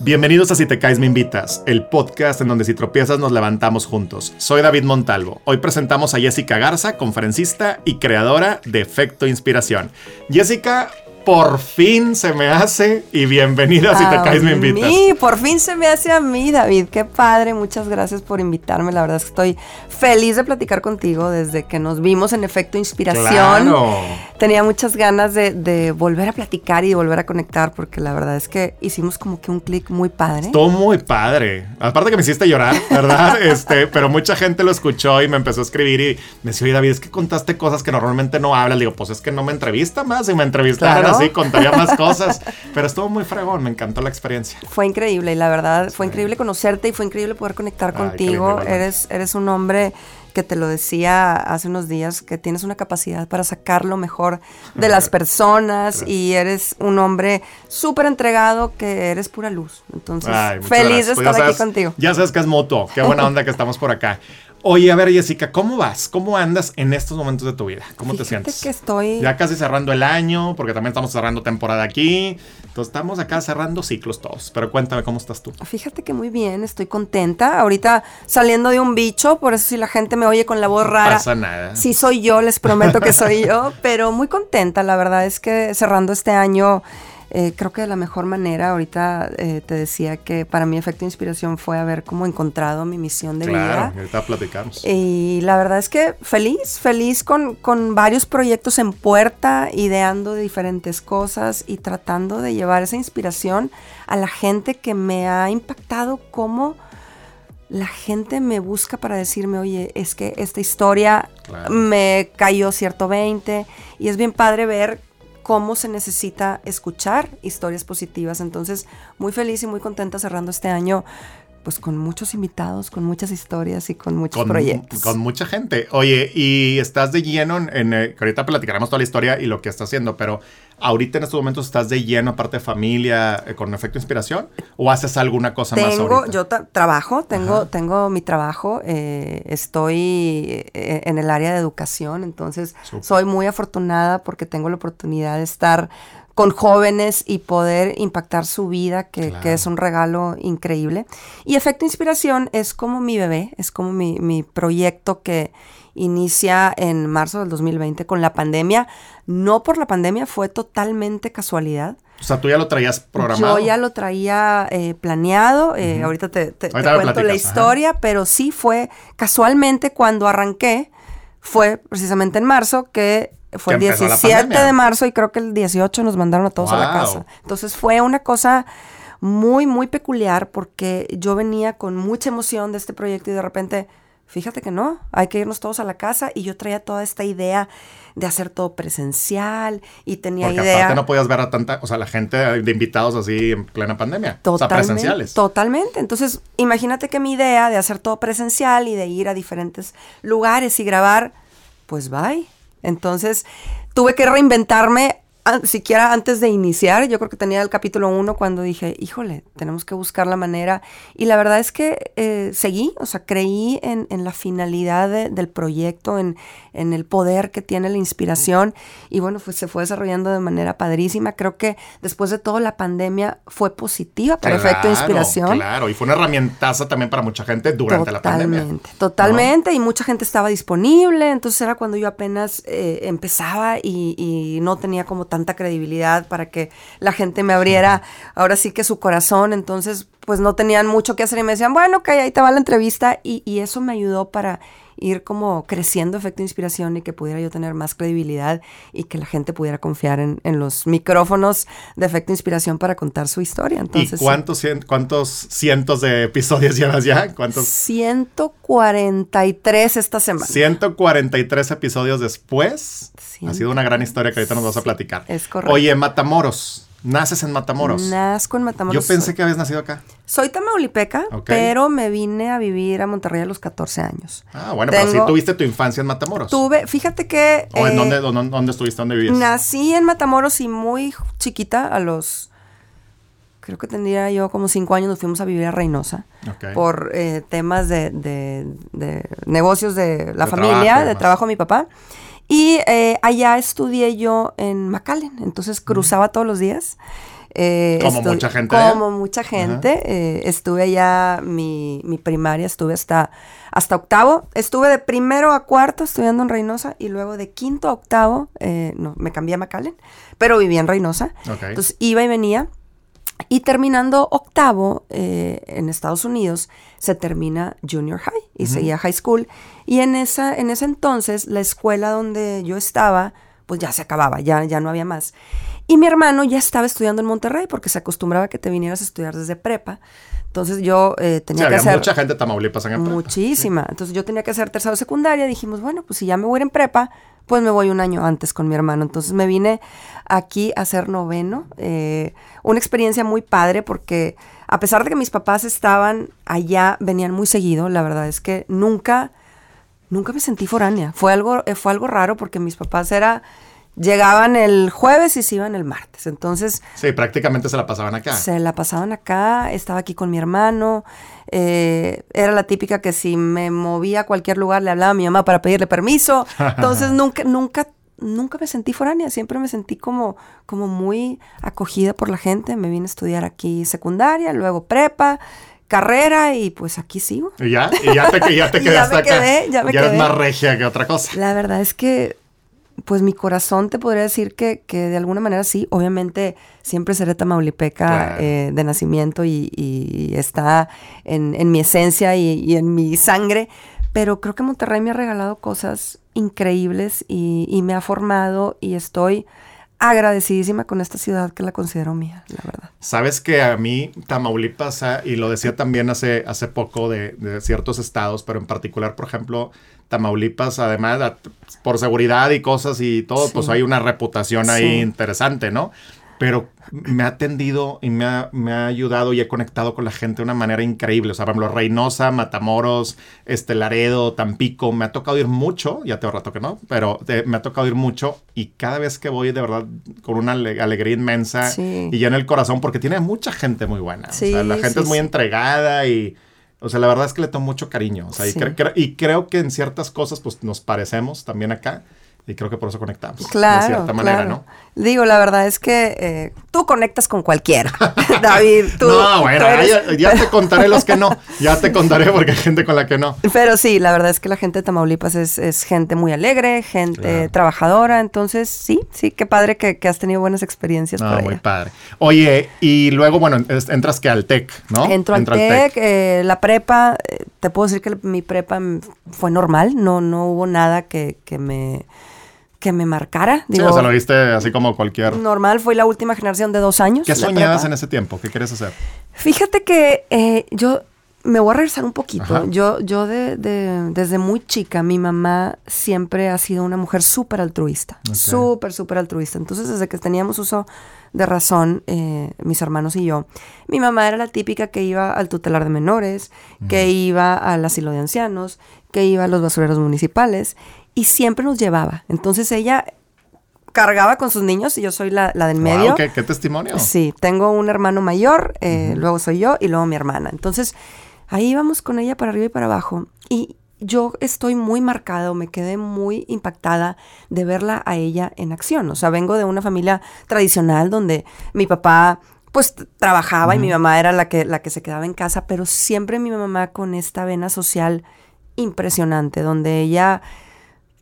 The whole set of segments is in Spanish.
Bienvenidos a Si te caes me invitas, el podcast en donde si tropiezas nos levantamos juntos. Soy David Montalvo. Hoy presentamos a Jessica Garza, conferencista y creadora de Efecto Inspiración. Jessica, por fin se me hace y bienvenida si te caes me invitas. Mí, por fin se me hace a mí, David. Qué padre, muchas gracias por invitarme. La verdad es que estoy feliz de platicar contigo desde que nos vimos en efecto inspiración. Tenía muchas ganas de, volver a platicar y de volver a conectar porque la verdad es que hicimos como que un clic muy padre. Estuvo muy padre. Aparte que me hiciste llorar, ¿verdad? este, pero mucha gente lo escuchó y me empezó a escribir y me decía, oye David, es que contaste cosas que normalmente no hablas. Digo, pues es que no me entrevista más y me entrevistaron sí, contaría más cosas. Pero estuvo muy fregón, me encantó la experiencia. Fue increíble y la verdad fue increíble conocerte y fue increíble poder conectar contigo. eres, eres un hombre que te lo decía hace unos días, que tienes una capacidad para sacar lo mejor de las personas y eres un hombre súper entregado que eres pura luz. Entonces, feliz de pues estar aquí contigo. Ya sabes que es moto, qué buena onda que estamos por acá. Oye, a ver, Jessica, ¿cómo vas? ¿Cómo andas en estos momentos de tu vida? ¿Cómo te sientes? que estoy... Ya casi cerrando el año, porque también estamos cerrando temporada aquí. Entonces estamos acá cerrando ciclos todos. Pero cuéntame, ¿cómo estás tú? Fíjate que muy bien, estoy contenta. Ahorita saliendo de un bicho, por eso si la gente me oye con la voz rara... No pasa nada. Sí soy yo, les prometo que soy yo. Pero muy contenta, la verdad es que cerrando este año... Eh, creo que de la mejor manera, ahorita eh, te decía que para mí efecto de inspiración fue haber como encontrado mi misión de vida. Claro, ahorita platicamos. Y la verdad es que feliz, feliz con, con varios proyectos en puerta, ideando de diferentes cosas y tratando de llevar esa inspiración a la gente que me ha impactado como la gente me busca para decirme, oye, es que esta historia me cayó cierto 20 y es bien padre ver cómo se necesita escuchar historias positivas. Entonces, muy feliz y muy contenta cerrando este año pues con muchos invitados, con muchas historias y con muchos proyectos. Con mucha gente. Oye, y estás de lleno en, eh, ahorita platicaremos toda la historia y lo que estás haciendo, pero ahorita en estos momentos estás de lleno, aparte de familia, eh, con efecto inspiración, o haces alguna cosa más ahorita? Yo trabajo, tengo, tengo mi trabajo, eh, estoy en el área de educación, entonces soy muy afortunada porque tengo la oportunidad de estar con jóvenes y poder impactar su vida, que, es un regalo increíble. Y Efecto Inspiración es como mi bebé, es como mi, proyecto que inicia en marzo del 2020 con la pandemia. No por la pandemia, fue totalmente casualidad. O sea, tú ya lo traías programado. Yo ya lo traía eh, planeado. Eh, ahorita te, cuento la historia, pero sí fue casualmente cuando arranqué, fue precisamente en marzo que fue el 17 de marzo y creo que el 18 nos mandaron a todos a la casa. Entonces fue una cosa muy, muy peculiar porque yo venía con mucha emoción de este proyecto y de repente, fíjate que no, hay que irnos todos a la casa y yo traía toda esta idea de hacer todo presencial y tenía porque idea. Aparte no podías ver a tanta, o sea, la gente de invitados así en plena pandemia. Totalmente, o sea, presenciales. Totalmente. Entonces, imagínate que mi idea de hacer todo presencial y de ir a diferentes lugares y grabar, pues bye entonces tuve que reinventarme siquiera antes de iniciar, yo creo que tenía el capítulo 1 cuando dije, híjole, tenemos que buscar la manera. Y la verdad es que eh, seguí, o sea, creí en, la finalidad del proyecto, en, en, el poder que tiene la inspiración. Y bueno, pues se fue desarrollando de manera padrísima. Creo que después de todo la pandemia fue positiva para efecto de inspiración. Claro, y fue una herramientaza también para mucha gente durante la pandemia. Totalmente, totalmente. Y mucha gente estaba disponible. Entonces era cuando yo apenas eh, empezaba y, y no tenía como tan tanta credibilidad para que la gente me abriera ahora sí que su corazón. Entonces, pues no tenían mucho que hacer y me decían, bueno, ok, ahí te va la entrevista. Y, y eso me ayudó para ir como creciendo efecto inspiración y que pudiera yo tener más credibilidad y que la gente pudiera confiar en, los micrófonos de efecto inspiración para contar su historia. Entonces, ¿Y cuántos, cuántos cientos de episodios llevas ya? ¿Cuántos? 143 esta semana. 143 episodios después. Ha sido una gran historia que ahorita nos vas a platicar. Es correcto. Oye, Matamoros. Naces en Matamoros. Nazco en Matamoros. Yo pensé que habías nacido acá. Soy tamaulipeca, pero me vine a vivir a Monterrey a los 14 años. Ah, bueno, pero sí tuviste tu infancia en Matamoros. Tuve, fíjate que... ¿O en dónde, eh, dónde, estuviste? ¿Dónde vivías? Nací en Matamoros y muy chiquita, a los... Creo que tendría yo como 5 años, nos fuimos a vivir a Reynosa. Por eh, temas de, de, negocios de la familia, de trabajo de mi papá. Y eh, allá estudié yo en McAllen, entonces cruzaba todos los días. Eh, como mucha gente. ¿eh? Como mucha gente. Eh, estuve allá, mi, mi primaria, estuve hasta, hasta octavo. Estuve de primero a cuarto estudiando en Reynosa y luego de quinto a octavo, eh, no, me cambié a McAllen, pero vivía en Reynosa. Entonces iba y venía. Y terminando octavo eh, en Estados Unidos, se termina junior high y seguía high school. Y en, esa, en ese entonces, la escuela donde yo estaba, pues ya se acababa, ya, ya no había más. Y mi hermano ya estaba estudiando en Monterrey porque se acostumbraba que te vinieras a estudiar desde prepa. Entonces yo eh, Sí, tenía que había hacer... mucha gente de Tamaulipas en prepa. Muchísima. Entonces yo tenía que hacer tercero de secundaria. Dijimos, bueno, pues si ya me voy a ir en prepa, pues me voy un año antes con mi hermano. Entonces me vine aquí a hacer noveno. eh, una experiencia muy padre porque a pesar de que mis papás estaban allá, venían muy seguido. La verdad es que nunca, nunca me sentí foránea. Fue algo, eh, fue algo raro porque mis papás era... Llegaban el jueves y se iban el martes. Entonces, Sí, prácticamente se la pasaban acá. se la pasaban acá, estaba aquí con mi hermano. eh, era la típica que si me movía a cualquier lugar le hablaba a mi mamá para pedirle permiso. Entonces nunca, nunca, nunca me sentí foránea, siempre me sentí como, como muy acogida por la gente. Me vine a estudiar aquí secundaria, luego prepa, carrera y pues aquí sigo. Y ya, y ya te, ya te Y ya quedaste me acá. quedé, ya me eres quedé. más regia que otra cosa. La verdad es que, pues mi corazón te podría decir que, que de alguna manera sí, obviamente siempre seré tamaulipeca Claro. eh, de nacimiento y, y está en, en mi esencia y, y en mi sangre, pero creo que Monterrey me ha regalado cosas increíbles y, y me ha formado y estoy agradecidísima con esta ciudad que la considero mía, la verdad. Sabes que a mí Tamaulipas, ah, y lo decía también hace, hace poco de, de ciertos estados, pero en particular, por ejemplo, Tamaulipas, además, ah, por seguridad y cosas y todo, Sí. pues hay una reputación ahí Sí. interesante, ¿no? Pero me ha atendido y me ha, me ha ayudado y he conectado con la gente de una manera increíble. O sea, por ejemplo, Reynosa, Matamoros, este Laredo, Tampico, me ha tocado ir mucho, ya tengo rato que no, pero eh, me ha tocado ir mucho y cada vez que voy, de verdad, con una ale- alegría inmensa Sí. y llena el corazón porque tiene mucha gente muy buena. Sí, o sea, la gente sí, es muy entregada y, o sea, la verdad es que le tomo mucho cariño. O sea, y, Sí. cre- cre- y creo que en ciertas cosas, pues nos parecemos también acá y creo que por eso conectamos. Claro, De cierta manera, claro. ¿no? Digo, la verdad es que eh, tú conectas con cualquiera, David. Tú, no, bueno, tú eres- ya, ya te contaré los que no. Ya te contaré porque hay gente con la que no. Pero sí, la verdad es que la gente de Tamaulipas es, es gente muy alegre, gente Claro. trabajadora. Entonces, sí, sí, qué padre que, que has tenido buenas experiencias No, por muy allá. padre. Oye, y luego, bueno, es- entras que al TEC, ¿no? Entro al TEC, eh, la prepa, eh, te puedo decir que mi prepa fue normal, no, no hubo nada que, que me que me marcara. Sí, Digo, o sea, lo viste así como cualquier... normal, fue la última generación de dos años. ¿Qué soñabas en ese tiempo? ¿Qué quieres hacer? Fíjate que eh, yo me voy a regresar un poquito. Ajá. Yo, yo de, de- desde muy chica, mi mamá siempre ha sido una mujer súper altruista. Súper, súper altruista. Entonces, desde que teníamos uso de razón, eh, mis hermanos y yo, mi mamá era la típica que iba al tutelar de menores, que iba al asilo de ancianos, que iba a los basureros municipales y siempre nos llevaba. Entonces, ella cargaba con sus niños y yo soy la, la del medio. Wow, ¿qué, qué testimonio? Sí, tengo un hermano mayor, eh, luego soy yo y luego mi hermana. Entonces, ahí íbamos con ella para arriba y para abajo. Y yo estoy muy marcada o me quedé muy impactada de verla a ella en acción. O sea, vengo de una familia tradicional donde mi papá pues trabajaba y mi mamá era la que, la que se quedaba en casa, pero siempre mi mamá con esta vena social impresionante, donde ella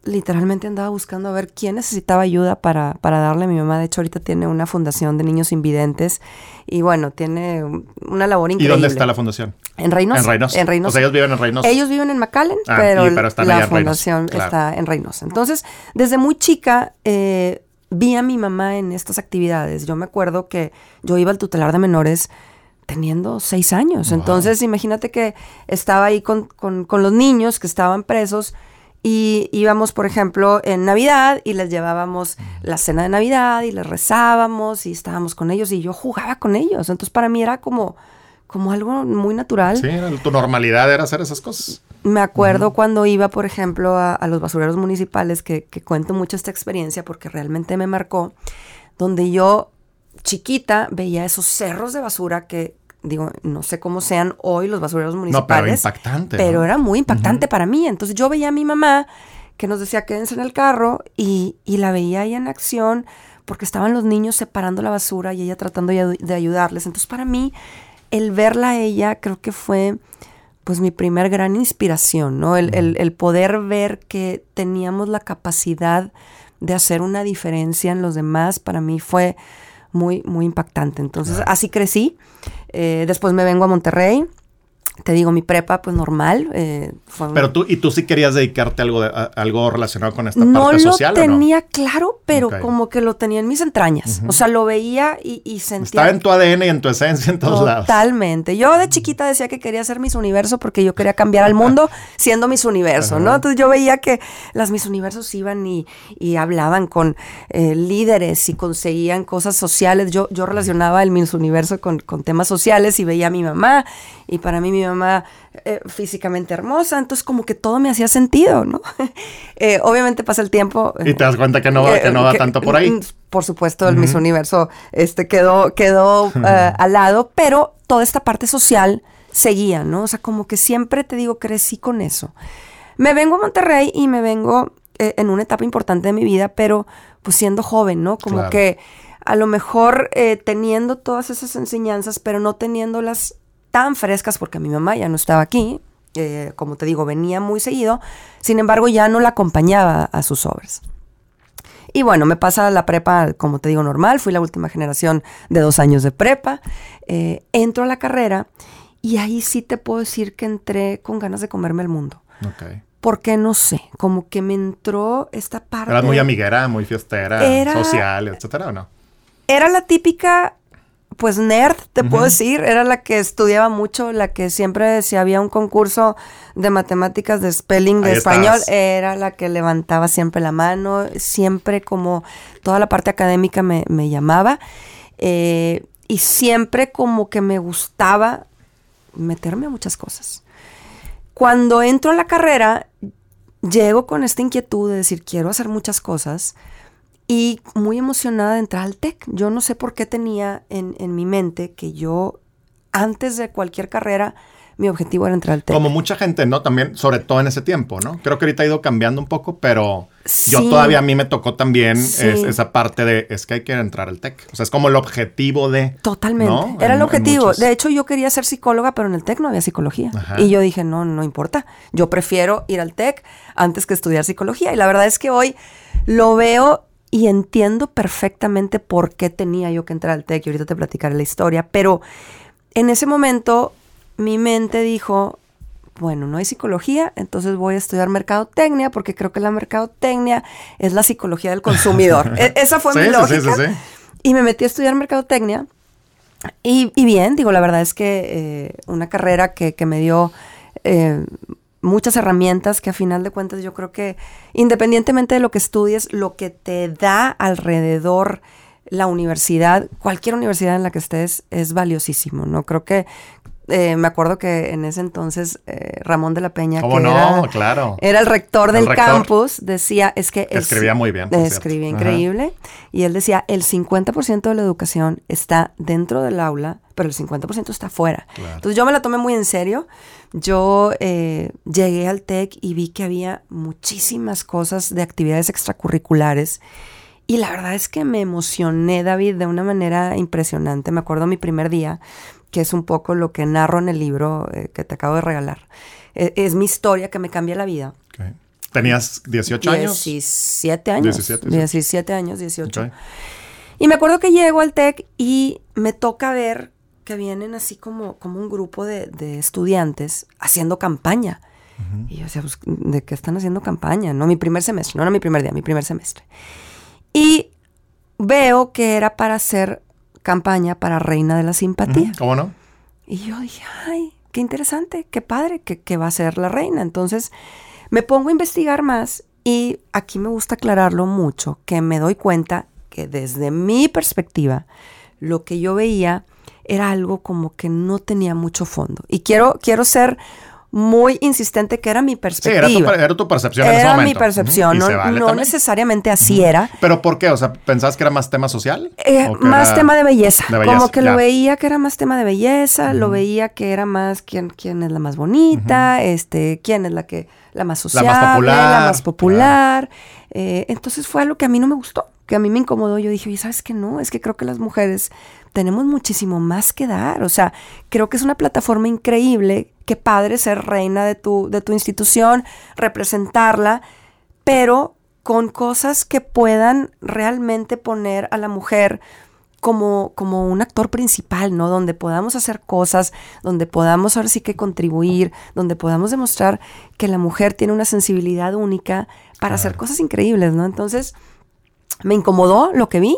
literalmente andaba buscando a ver quién necesitaba ayuda para, para darle a mi mamá. De hecho, ahorita tiene una fundación de niños invidentes y bueno, tiene un- una labor ¿Y increíble. dónde está la fundación? En Reynosa. En Reynosa. En Reynosa. O sea, ellos viven en Reynosa. Ellos viven en McAllen, Ah, pero, y- pero están allá la en Reynosa, fundación claro. está en Reynosa. Entonces, desde muy chica eh, vi a mi mamá en estas actividades. Yo me acuerdo que yo iba al tutelar de menores teniendo seis años. Wow. Entonces, imagínate que estaba ahí con, con- con los niños que estaban presos y íbamos, por ejemplo, en Navidad y les llevábamos la cena de Navidad y les rezábamos y estábamos con ellos y yo jugaba con ellos. Entonces, para mí era como, como algo muy natural. Sí, tu normalidad era hacer esas cosas. Me acuerdo cuando iba, por ejemplo, a, a los basureros municipales, que, que cuento mucho esta experiencia porque realmente me marcó, donde yo, chiquita, veía esos cerros de basura que, digo, no sé cómo sean hoy los basureros No, pero municipales. impactante. pero ¿no? era muy impactante para mí. Entonces yo veía a mi mamá que nos decía quédense en el carro y, y la veía ahí en acción, porque estaban los niños separando la basura y ella tratando de, de ayudarles. Entonces para mí, el verla a ella creo que fue pues mi primer gran inspiración, ¿no? El, el, el, poder ver que teníamos la capacidad de hacer una diferencia en los demás, para mí fue muy, muy impactante. Entonces, así crecí. Eh, después me vengo a Monterrey te digo, mi prepa, pues normal. Eh, pero tú, ¿y tú sí querías dedicarte a algo, de, algo relacionado con esta parte social? No lo tenía claro, pero como que lo tenía en mis entrañas. O sea, lo veía y, y, sentía. Estaba en tu ADN y en tu esencia en todos lados. Totalmente. Yo de chiquita decía que quería ser Miss Universo porque yo quería cambiar al mundo siendo Miss Universo, ¿no? Entonces yo veía que las Miss Universos iban y, y hablaban con eh, líderes y conseguían cosas sociales. Yo, yo relacionaba el Miss Universo con, con temas sociales y veía a mi mamá y para mí mi mamá eh, físicamente hermosa, entonces como que todo me hacía sentido, ¿no? eh, obviamente pasa el tiempo. Y te das cuenta que no va, que no va tanto por ahí. Por supuesto, el Miss Universo este, quedó, quedó uh, al lado, pero toda esta parte social seguía, ¿no? O sea, como que siempre te digo, crecí con eso. Me vengo a Monterrey y me vengo eh, en una etapa importante de mi vida, pero pues siendo joven, ¿no? Como claro. que a lo mejor eh, teniendo todas esas enseñanzas, pero no teniéndolas tan frescas porque mi mamá ya no estaba aquí, eh, como te digo, venía muy seguido, sin embargo ya no la acompañaba a sus obras. Y bueno, me pasa la prepa, como te digo, normal, fui la última generación de dos años de prepa, eh, entro a la carrera y ahí sí te puedo decir que entré con ganas de comerme el mundo. Okay. Porque no sé, como que me entró esta parte. Eras muy amiguera, muy fiestera, era, social, etcétera, ¿o no? Era la típica pues nerd, te uh -huh. puedo decir, era la que estudiaba mucho, la que siempre si había un concurso de matemáticas, de spelling, de Ahí español, estás. era la que levantaba siempre la mano, siempre como toda la parte académica me, me llamaba eh, y siempre como que me gustaba meterme a muchas cosas. Cuando entro a la carrera, llego con esta inquietud de decir, quiero hacer muchas cosas, y muy emocionada de entrar al TEC. Yo no sé por qué tenía en, en, mi mente que yo, antes de cualquier carrera, mi objetivo era entrar al TEC. Como mucha gente, ¿no? También, sobre todo en ese tiempo, ¿no? Creo que ahorita ha ido cambiando un poco, pero sí. yo todavía a mí me tocó también sí. es, esa parte de, es que hay que entrar al TEC. O sea, es como el objetivo de... Totalmente. ¿no? Era en, el objetivo. De hecho, yo quería ser psicóloga, pero en el TEC no había psicología. Ajá. Y yo dije, no, no importa. Yo prefiero ir al TEC antes que estudiar psicología. Y la verdad es que hoy lo veo y entiendo perfectamente por qué tenía yo que entrar al TEC y ahorita te platicaré la historia, pero en ese momento mi mente dijo, bueno, no hay psicología, entonces voy a estudiar mercadotecnia porque creo que la mercadotecnia es la psicología del consumidor. e esa fue sí, mi lógica. Sí, sí, y me metí a estudiar mercadotecnia y, y bien, digo, la verdad es que eh, una carrera que, que me dio... Eh, muchas herramientas que a final de cuentas yo creo que independientemente de lo que estudies, lo que te da alrededor la universidad, cualquier universidad en la que estés, es valiosísimo, ¿no? Creo que eh, me acuerdo que en ese entonces eh, Ramón de la Peña, que no? era, claro. era, el rector del rector. campus, decía, es que... Es, escribía muy bien. Escribía increíble. Ajá. Y él decía, el 50% de la educación está dentro del aula, pero el 50% está. Claro. Entonces yo me la tomé muy en serio. Yo eh, llegué al TEC y vi que había muchísimas cosas de actividades extracurriculares. Y la verdad es que me emocioné, David, de una manera impresionante. Me acuerdo mi primer día, que es un poco lo que narro en el libro eh, que te acabo de regalar. Eh, es mi historia que me cambia la vida. Okay. ¿Tenías 18 años? 17 años. 17, 17 años, 18. Okay. Y me acuerdo que llego al TEC y me toca ver que vienen así como, como un grupo de, de estudiantes haciendo campaña. Uh -huh. Y yo decía, pues, ¿de qué están haciendo campaña? No, mi primer semestre, no era mi primer día, mi primer semestre. Y veo que era para hacer campaña para Reina de la Simpatía. ¿Cómo no? Y yo dije, ay, qué interesante, qué padre, que, que va a ser la reina. Entonces me pongo a investigar más y aquí me gusta aclararlo mucho, que me doy cuenta que desde mi perspectiva, lo que yo veía era algo como que no tenía mucho fondo. Y quiero, quiero ser muy insistente que era mi perspectiva. Sí, era tu, era tu percepción era en ese momento. mi percepción, uh -huh. no, vale no necesariamente así uh -huh. era. ¿Pero por qué? O sea, ¿pensabas que era más tema social? Eh, más tema de belleza. de belleza. Como que ya. lo veía que era más tema de belleza, uh -huh. lo veía que era más quién, quién es la más bonita, este, quién es la que la más social, la más popular. La más popular. Eh, entonces fue algo que a mí no me gustó. que a mí me incomodó, yo dije, oye, ¿sabes qué no? Es que creo que las mujeres tenemos muchísimo más que dar. O sea, creo que es una plataforma increíble. Qué padre ser reina de tu, de tu institución, representarla, pero con cosas que puedan realmente poner a la mujer como, como un actor principal, ¿no? Donde podamos hacer cosas, donde podamos ahora sí que contribuir, donde podamos demostrar que la mujer tiene una sensibilidad única para hacer cosas increíbles, ¿no? Entonces, me incomodó lo que vi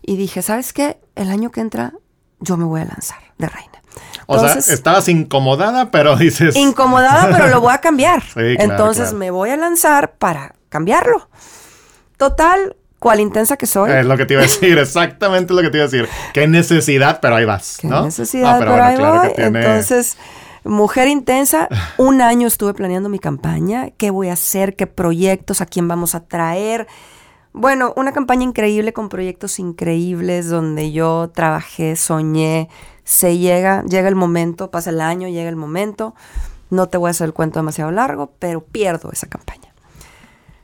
y dije, ¿sabes qué? El año que entra yo me voy a lanzar de reina. O sea, estabas incomodada, pero dices... Incomodada, pero lo voy a cambiar. Entonces me voy a lanzar para cambiarlo. Total, cual intensa que soy. Es lo que te iba a decir, exactamente lo que te iba a decir. Qué necesidad, pero ahí vas. Qué necesidad, pero, ahí voy. Entonces, mujer intensa, un año estuve planeando mi campaña, qué voy a hacer, qué proyectos, a quién vamos a traer. Bueno, una campaña increíble con proyectos increíbles donde yo trabajé, soñé, se llega, llega el momento, pasa el año, llega el momento. No te voy a hacer el cuento demasiado largo, pero pierdo esa campaña.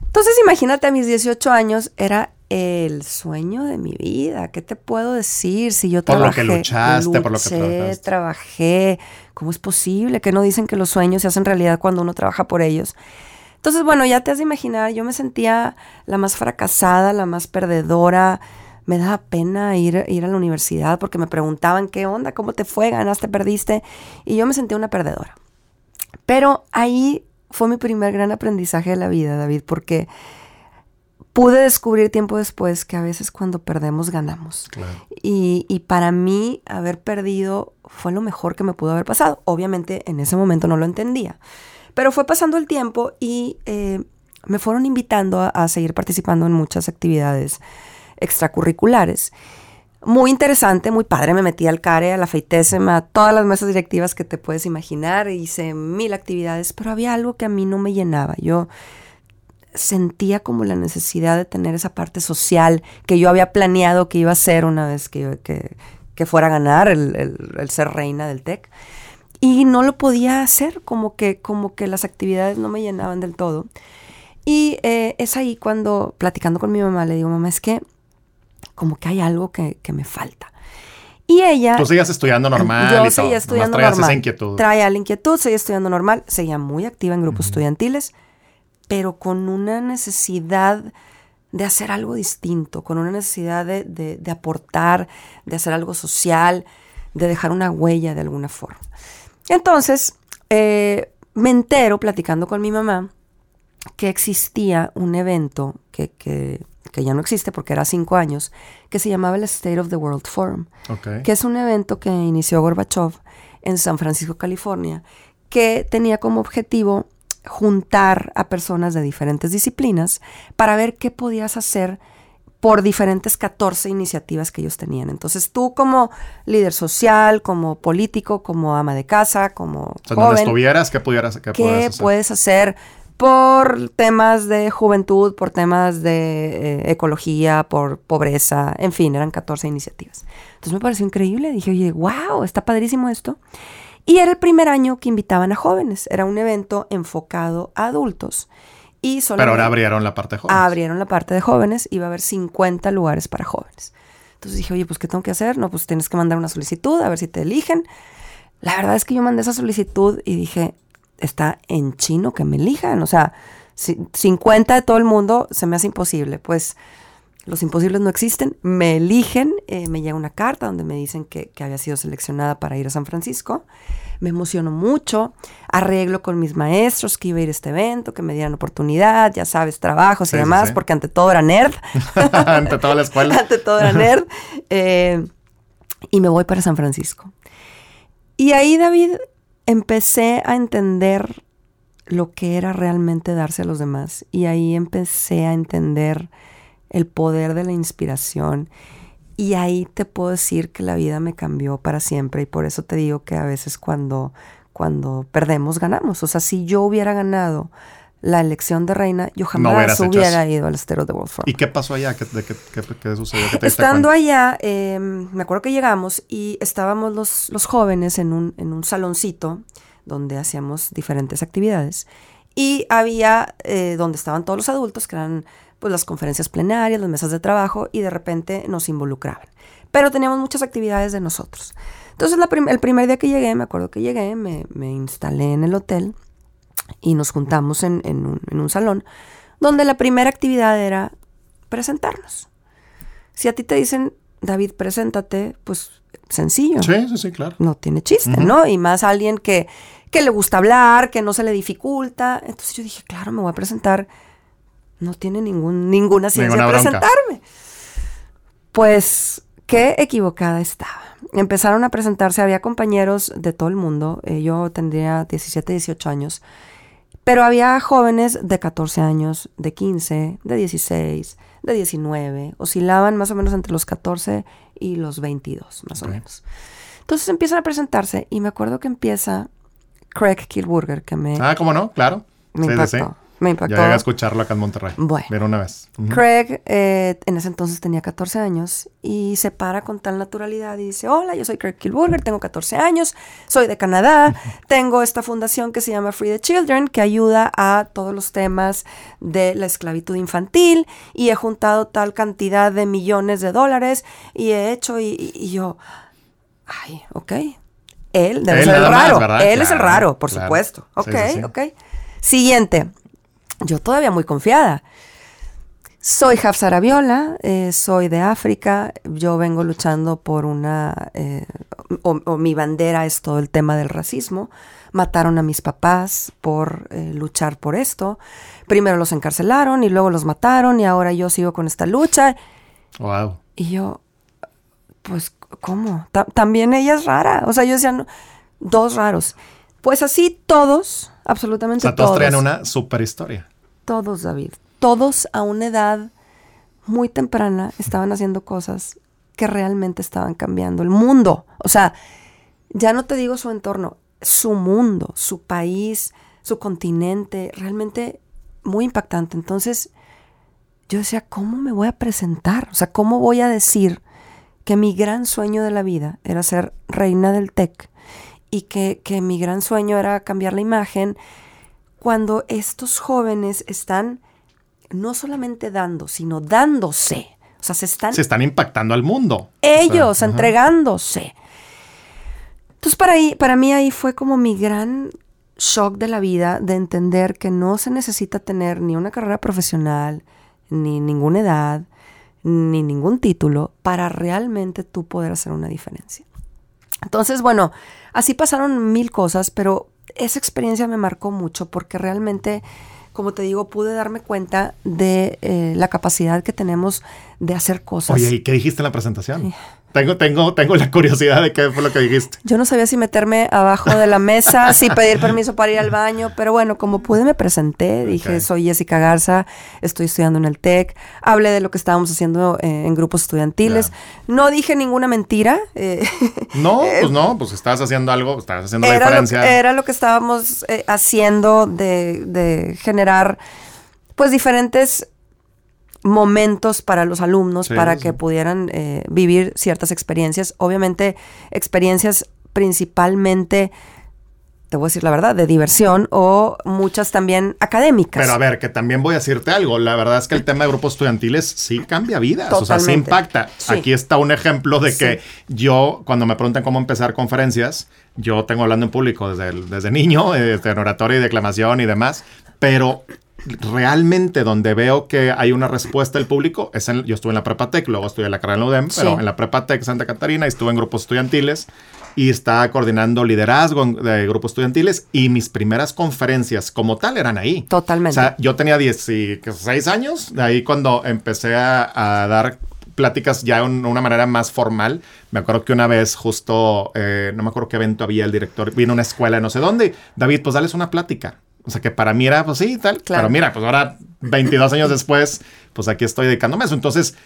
Entonces imagínate a mis 18 años, era el sueño de mi vida. ¿Qué te puedo decir? Si yo trabajé. Por lo que luchaste, por lo que trabajaste. trabajé. ¿Cómo es posible que no dicen que los sueños se hacen realidad cuando uno trabaja por ellos? Entonces, bueno, ya te has de imaginar, yo me sentía la más fracasada, la más perdedora. Me daba pena ir, ir a la universidad porque me preguntaban qué onda, cómo te fue, ganaste, perdiste. Y yo me sentía una perdedora. Pero ahí fue mi primer gran aprendizaje de la vida, David, porque pude descubrir tiempo después que a veces cuando perdemos ganamos. Y, para mí haber perdido fue lo mejor que me pudo haber pasado. Obviamente en ese momento no lo entendía. Pero fue pasando el tiempo y eh, me fueron invitando a, seguir participando en muchas actividades extracurriculares muy interesante, muy padre. Me metí al CARE, a la a todas las mesas directivas que te puedes imaginar. Hice mil actividades, pero había algo que a mí no me llenaba. Yo sentía como la necesidad de tener esa parte social que yo había planeado que iba a ser una vez que, que, fuera a ganar el, ser reina del TEC. Y no lo podía hacer, como que, como que las actividades no me llenaban del todo. Y eh, es ahí cuando, platicando con mi mamá, le digo, mamá, es que como que hay algo que, me falta. Y ella... Tú seguías estudiando normal. Yo seguía estudiando normal. Esa inquietud. Traía la inquietud, seguía estudiando normal, seguía muy activa en grupos estudiantiles, pero con una necesidad de hacer algo distinto, con una necesidad de, aportar, de hacer algo social, de dejar una huella de alguna forma. Entonces, eh, me entero platicando con mi mamá que existía un evento que, que que ya no existe porque era cinco años, que se llamaba el State of the World Forum, que es un evento que inició Gorbachev en San Francisco, California, que tenía como objetivo juntar a personas de diferentes disciplinas para ver qué podías hacer por diferentes 14 iniciativas que ellos tenían. Entonces tú como líder social, como político, como ama de casa, como... O sea, donde estuvieras, ¿qué pudieras qué, ¿qué puedes hacer? Por temas de juventud, por temas de eh, ecología, por pobreza, en fin, eran 14 iniciativas. Entonces me pareció increíble, dije, oye, wow, está padrísimo esto. Y era el primer año que invitaban a jóvenes, era un evento enfocado a adultos. Y Pero ahora abrieron la parte de jóvenes. Abrieron la parte de jóvenes, iba a haber 50 lugares para jóvenes. Entonces dije, oye, pues ¿qué tengo que hacer? No, pues tienes que mandar una solicitud, a ver si te eligen. La verdad es que yo mandé esa solicitud y dije, está en chino que me elijan. O sea, 50 de todo el mundo se me hace imposible. Pues los imposibles no existen. Me eligen, eh, me llega una carta donde me dicen que, había sido seleccionada para ir a San Francisco. Me emociono mucho, arreglo con mis maestros que iba a ir a este evento, que me dieran oportunidad, ya sabes, trabajos y demás, porque ante todo era nerd. ante toda la escuela. ante todo era nerd. Eh, y me voy para San Francisco. Y ahí, David, empecé a entender lo que era realmente darse a los demás y ahí empecé a entender el poder de la inspiración. Y ahí te puedo decir que la vida me cambió para siempre y por eso te digo que a veces cuando cuando perdemos ganamos, o sea, si yo hubiera ganado la elección de reina, yo jamás hubiera ido al estero de World ¿Y qué pasó allá? ¿Qué, qué, sucedió? Estando allá, em, me acuerdo que llegamos y estábamos los, los jóvenes en un, en un saloncito donde hacíamos diferentes actividades. Y había eh, donde estaban todos los adultos, que eran pues las conferencias plenarias, las mesas de trabajo y de repente nos involucraban. Pero teníamos muchas actividades de nosotros. Entonces el primer día que llegué, me acuerdo que llegué, me, instalé en el hotel y nos juntamos en, un, en un salón donde la primera actividad era presentarnos. Si a ti te dicen, David, preséntate, pues sencillo. Sí, sí, sí, claro. No tiene chiste, ¿no? Y más alguien que, que le gusta hablar, que no se le dificulta. Entonces yo dije, claro, me voy a presentar. No tiene ningún, ninguna ciencia presentarme. Pues qué equivocada estaba. Empezaron a presentarse, había compañeros de todo el mundo. Eh, yo tendría 17, 18 años. Pero había jóvenes de 14 años, de 15, de 16, de 19. Oscilaban más o menos entre los 14 y los 22, más o menos. Entonces empiezan a presentarse y me acuerdo que empieza Craig Kilburger, que me... Ah, ¿cómo no? Claro. Me impactó. Me impactó. Ya llegué a escucharlo acá en Monterrey. Bueno. Ver una vez. Craig eh, en ese entonces tenía 14 años y se para con tal naturalidad y dice, hola, yo soy Craig Kilburger, tengo 14 años, soy de Canadá, tengo esta fundación que se llama Free the Children que ayuda a todos los temas de la esclavitud infantil y he juntado tal cantidad de millones de dólares y he hecho y, yo, ay, ok. Él debe ser el raro. Él es el raro, por supuesto. Ok, ok. Siguiente yo todavía muy confiada. Soy Hafsa Arabiola, eh, soy de África, yo vengo luchando por una, eh, o, mi bandera es todo el tema del racismo. Mataron a mis papás por eh, luchar por esto. Primero los encarcelaron y luego los mataron y ahora yo sigo con esta lucha. Wow. Y yo, pues, ¿cómo? también ella es rara. O sea, yo decía, dos raros. Pues así todos, absolutamente o sea, todos. traían una super historia. Todos, David. Todos a una edad muy temprana estaban haciendo cosas que realmente estaban cambiando el mundo. O sea, ya no te digo su entorno, su mundo, su país, su continente, realmente muy impactante. Entonces, yo decía, ¿cómo me voy a presentar? O sea, ¿cómo voy a decir que mi gran sueño de la vida era ser reina del TEC y que, mi gran sueño era cambiar la imagen cuando estos jóvenes están no solamente dando, sino dándose. O sea, se están... Se están impactando al mundo. Ellos, entregándose. Entonces, para, ahí, para mí ahí fue como mi gran shock de la vida de entender que no se necesita tener ni una carrera profesional, ni ninguna edad, ni ningún título para realmente tú poder hacer una diferencia. Entonces, bueno, así pasaron mil cosas, pero esa experiencia me marcó mucho porque realmente, como te digo, pude darme cuenta de eh, la capacidad que tenemos de hacer cosas. Oye, ¿y qué dijiste en la presentación? Tengo, tengo, tengo la curiosidad de qué fue lo que dijiste. Yo no sabía si meterme abajo de la mesa, si pedir permiso para ir al baño, pero bueno, como pude me presenté, dije, soy Jessica Garza, estoy estudiando en el TEC, hablé de lo que estábamos haciendo eh, en grupos estudiantiles, no dije ninguna mentira. Eh, no, pues no, pues estabas haciendo algo, estabas haciendo la diferencia. era lo que estábamos eh, haciendo de, de generar pues diferentes momentos para los alumnos para que pudieran eh, vivir ciertas experiencias. Obviamente, experiencias principalmente, te voy a decir la verdad, de diversión o muchas también académicas. Pero a ver, que también voy a decirte algo. La verdad es que el tema de grupos estudiantiles sí cambia vidas, o sea, sí impacta. Aquí está un ejemplo de que yo, cuando me preguntan cómo empezar conferencias, yo tengo hablando en público desde, desde niño, desde en oratoria y declamación y demás, pero realmente donde veo que hay una respuesta del público es en, yo estuve en la Prepa Tech, luego estuve en la carrera en UDEM, pero en la Prepa Tech Santa Catarina estuve en grupos estudiantiles y estaba coordinando liderazgo de grupos estudiantiles y mis primeras conferencias como tal eran ahí. Totalmente. O sea, yo tenía 16 años, de ahí cuando empecé a, dar pláticas ya de una manera más formal. Me acuerdo que una vez justo, eh, no me acuerdo qué evento había, el director vino a una escuela no sé dónde. David, pues dales una plática. O sea, que para mí era, pues sí, tal. Claro. Pero mira, pues ahora, 22 años después, pues aquí estoy dedicándome a eso. Entonces,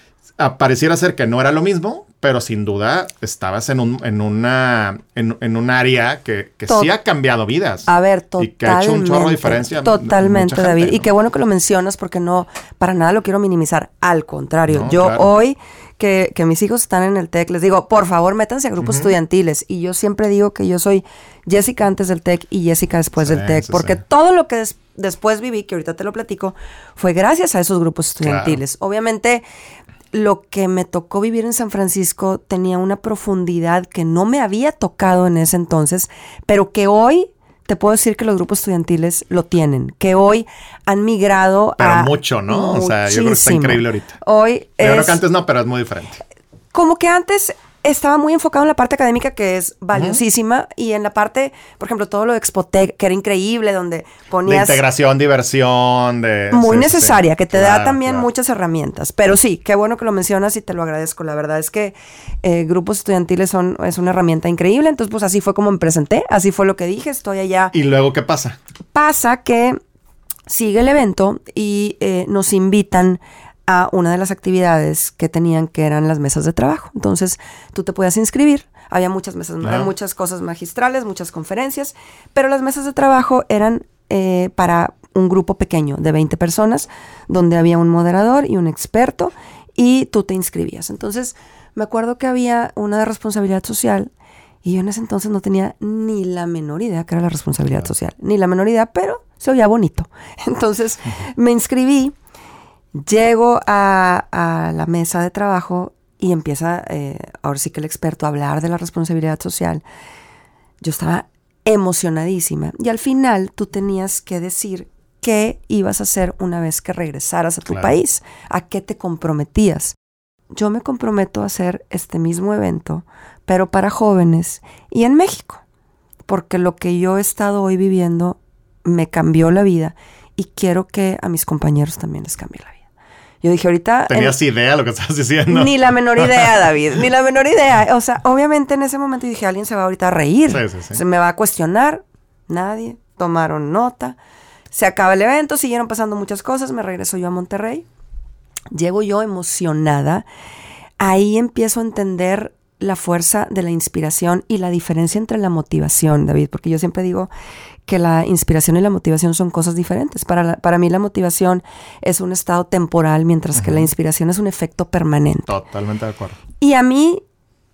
pareciera ser que no era lo mismo, pero sin duda estabas en un, en una, en, un área que, que sí ha cambiado vidas. A ver, totalmente. Y que ha hecho un chorro de diferencia. Totalmente, David. Y qué bueno que lo mencionas porque no, para nada lo quiero minimizar. Al contrario, yo hoy que, mis hijos están en el TEC, les digo, por favor, métanse a grupos estudiantiles. Y yo siempre digo que yo soy Jessica antes del TEC y Jessica después del TEC, porque todo lo que después viví, que ahorita te lo platico, fue gracias a esos grupos estudiantiles. Obviamente, lo que me tocó vivir en San Francisco tenía una profundidad que no me había tocado en ese entonces, pero que hoy te puedo decir que los grupos estudiantiles lo tienen, que hoy han migrado pero a... mucho, ¿no? O sea, yo creo que está increíble ahorita. Hoy Yo creo es que antes no, pero es muy diferente. como que antes estaba muy enfocado en la parte académica que es valiosísima y en la parte, por ejemplo, todo lo de Expotec, que era increíble, donde De ponías integración, diversión, de... muy sí, necesaria, sí. que te da también claro. muchas herramientas. Pero sí, qué bueno que lo mencionas y te lo agradezco. La verdad es que eh, grupos estudiantiles son, es una herramienta increíble. Entonces, pues así fue como me presenté, así fue lo que dije, estoy allá. ¿Y luego qué pasa? Pasa que sigue el evento y eh, nos invitan a una de las actividades que tenían que eran las mesas de trabajo. Entonces tú te podías inscribir. Había muchas mesas, muchas cosas magistrales, muchas conferencias, pero las mesas de trabajo eran eh, para un grupo pequeño de 20 personas, donde había un moderador y un experto, y tú te inscribías. Entonces, me acuerdo que había una de responsabilidad social, y yo en ese entonces no tenía ni la menor idea que era la responsabilidad social, ni la menor idea, pero se oía bonito. Entonces, me inscribí, llego a, a la mesa de trabajo y empieza, eh, ahora sí que el experto, a hablar de la responsabilidad social. Yo estaba emocionadísima. Y al final tú tenías que decir qué ibas a hacer una vez que regresaras a tu Claro. país, a qué te comprometías. Yo me comprometo a hacer este mismo evento, pero para jóvenes y en México, porque lo que yo he estado hoy viviendo me cambió la vida y quiero que a mis compañeros también les cambie la vida. Yo dije, ahorita... en- ¿Tenías idea de lo que estabas diciendo? ni la menor idea, David, ni la menor idea. O sea, obviamente en ese momento dije, alguien se va ahorita a reír, Sí, sí, sí. se me va a cuestionar. Nadie, tomaron nota. Se acaba el evento, siguieron pasando muchas cosas, me regreso yo a Monterrey. Llego yo emocionada. Ahí empiezo a entender la fuerza de la inspiración y la diferencia entre la motivación, David, porque yo siempre digo que la inspiración y la motivación son cosas diferentes. Para, la- para mí la motivación es un estado temporal, mientras que la inspiración es un efecto permanente. Totalmente de acuerdo. Y a mí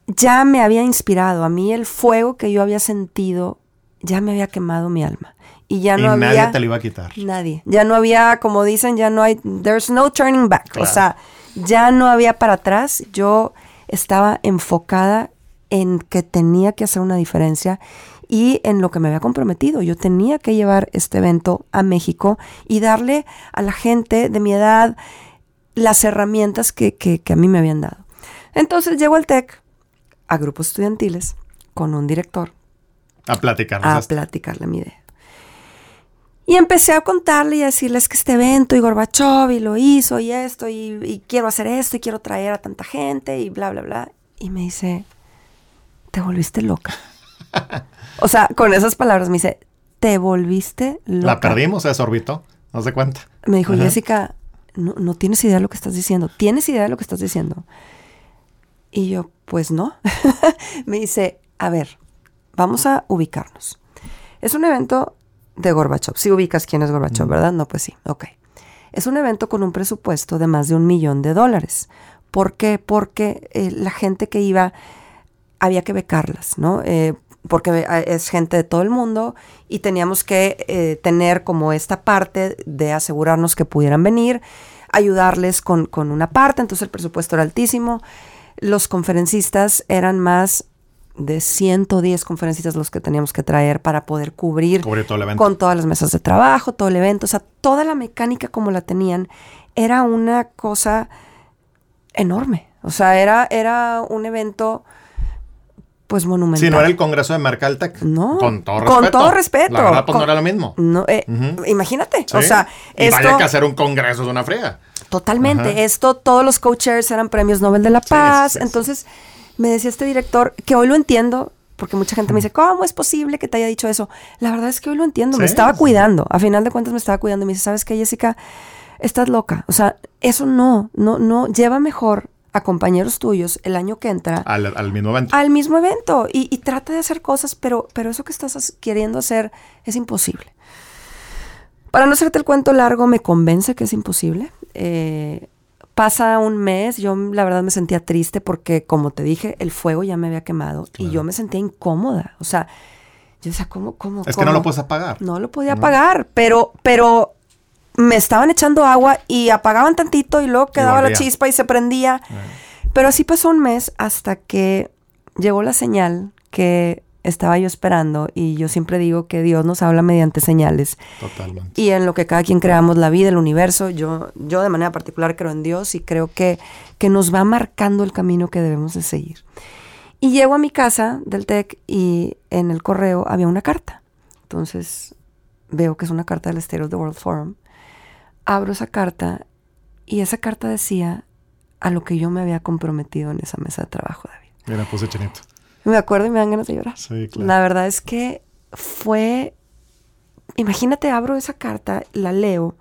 ya me había inspirado, a mí el fuego que yo había sentido ya me había quemado mi alma. Y ya y no nadie había... te lo iba a quitar. Nadie. Ya no había, como dicen, ya no hay, there's no turning back. Claro. O sea, ya no había para atrás. Yo estaba enfocada en que tenía que hacer una diferencia y en lo que me había comprometido. Yo tenía que llevar este evento a México y darle a la gente de mi edad las herramientas que, que- que a mí me habían dado. Entonces llego al TEC, a grupos estudiantiles, con un director, A platicarnos a platicarle mi idea. Y empecé a contarle y a decirles que este evento y Gorbachov y lo hizo y esto y, y quiero hacer esto y quiero traer a tanta gente y bla, bla, bla. Y me dice, te volviste loca. o sea, con esas palabras me dice, te volviste loca. La perdimos, se desorbitó. No se cuenta. Me dijo, Ajá. Jessica, no, no tienes idea de lo que estás diciendo. ¿Tienes idea de lo que estás diciendo? Y yo, pues no. me dice, a ver, vamos a ubicarnos. Es un evento de Gorbachev. Si ubicas quién es Gorbachev, ¿verdad? No, pues sí. Ok. Es un evento con un presupuesto de más de un millón de dólares. ¿Por qué? Porque eh, la gente que iba había que becarlas, ¿no? Eh, porque eh, es gente de todo el mundo y teníamos que eh, tener como esta parte de asegurarnos que pudieran venir, ayudarles con, con una parte, entonces el presupuesto era altísimo. Los conferencistas eran más de 110 conferencistas los que teníamos que traer para poder cubrir todo el con todas las mesas de trabajo, todo el evento, o sea, toda la mecánica como la tenían era una cosa enorme. O sea, era, era un evento pues monumental. Si no era el congreso de Mercaltec. No, Con todo con respeto. todo respeto. La verdad, pues Con- no era lo mismo. No, eh. Imagínate, Sí. o sea, y esto vaya que hacer un congreso es una friega. totalmente, esto todos los co-chairs eran premios Nobel de la Paz, sí. entonces me decía este director que hoy lo entiendo porque mucha gente me dice, ¿cómo es posible que te haya dicho eso? La verdad es que hoy lo entiendo, me estaba cuidando, a final de cuentas me estaba cuidando y me dice, ¿sabes qué, Jessica? Estás loca, o sea, eso no, no, no, lleva mejor a compañeros tuyos el año que entra Al, al mismo evento. al mismo evento y, y trata de hacer cosas, pero, pero eso que estás queriendo hacer es imposible. Para no hacerte el cuento largo, me convence que es imposible. Eh, pasa un mes, yo la verdad me sentía triste porque, como te dije, el fuego ya me había quemado y yo me sentía incómoda. O sea, Yo decía, ¿cómo, cómo? Es que no lo puedes apagar. No lo podía apagar, pero, pero me estaban echando agua y apagaban tantito y luego quedaba la chispa y se prendía. Pero así pasó un mes hasta que llegó la señal que estaba yo esperando y yo siempre digo que Dios nos habla mediante señales Totalmente. y en lo que cada quien creamos la vida, el universo. Yo, yo de manera particular creo en Dios y creo que, que nos va marcando el camino que debemos de seguir. Y llego a mi casa del TEC y en el correo había una carta. Entonces veo que es una carta del State of the World Forum. Abro esa carta y esa carta decía a lo que yo me había comprometido en esa mesa de trabajo, David. Mira, puse chinito. Me acuerdo y me dan ganas de llorar. Sí, claro. La verdad es que fue. Imagínate, abro esa carta, la leo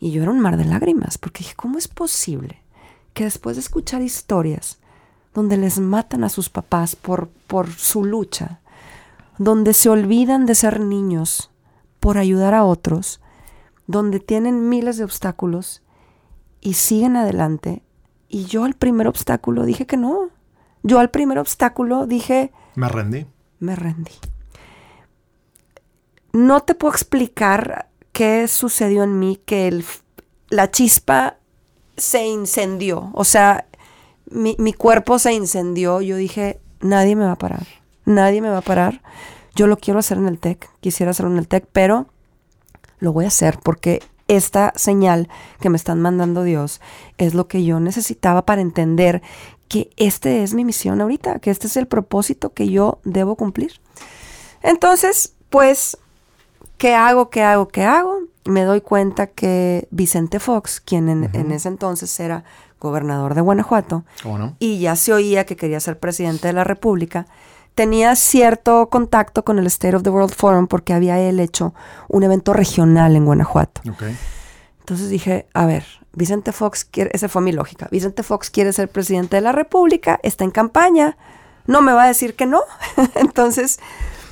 y yo era un mar de lágrimas porque dije, ¿cómo es posible que después de escuchar historias donde les matan a sus papás por, por su lucha, donde se olvidan de ser niños por ayudar a otros, donde tienen miles de obstáculos y siguen adelante, y yo al primer obstáculo dije que no. Yo al primer obstáculo dije, Me rendí. me rendí. No te puedo explicar qué sucedió en mí, que el la chispa se incendió. O sea, mi, mi cuerpo se incendió. Yo dije, nadie me va a parar. Nadie me va a parar. Yo lo quiero hacer en el TEC. Quisiera hacerlo en el TEC, pero lo voy a hacer porque esta señal que me están mandando Dios es lo que yo necesitaba para entender que este es mi misión ahorita, que este es el propósito que yo debo cumplir. Entonces, pues, ¿qué hago? ¿Qué hago? ¿Qué hago? Me doy cuenta que Vicente Fox, quien en, en ese entonces era gobernador de Guanajuato, y ya se oía que quería ser presidente de la República, tenía cierto contacto con el State of the World Forum porque había él hecho un evento regional en Guanajuato. Entonces dije, a ver, Vicente Fox quiere, esa fue mi lógica, Vicente Fox quiere ser presidente de la República, está en campaña, no me va a decir que no. Entonces,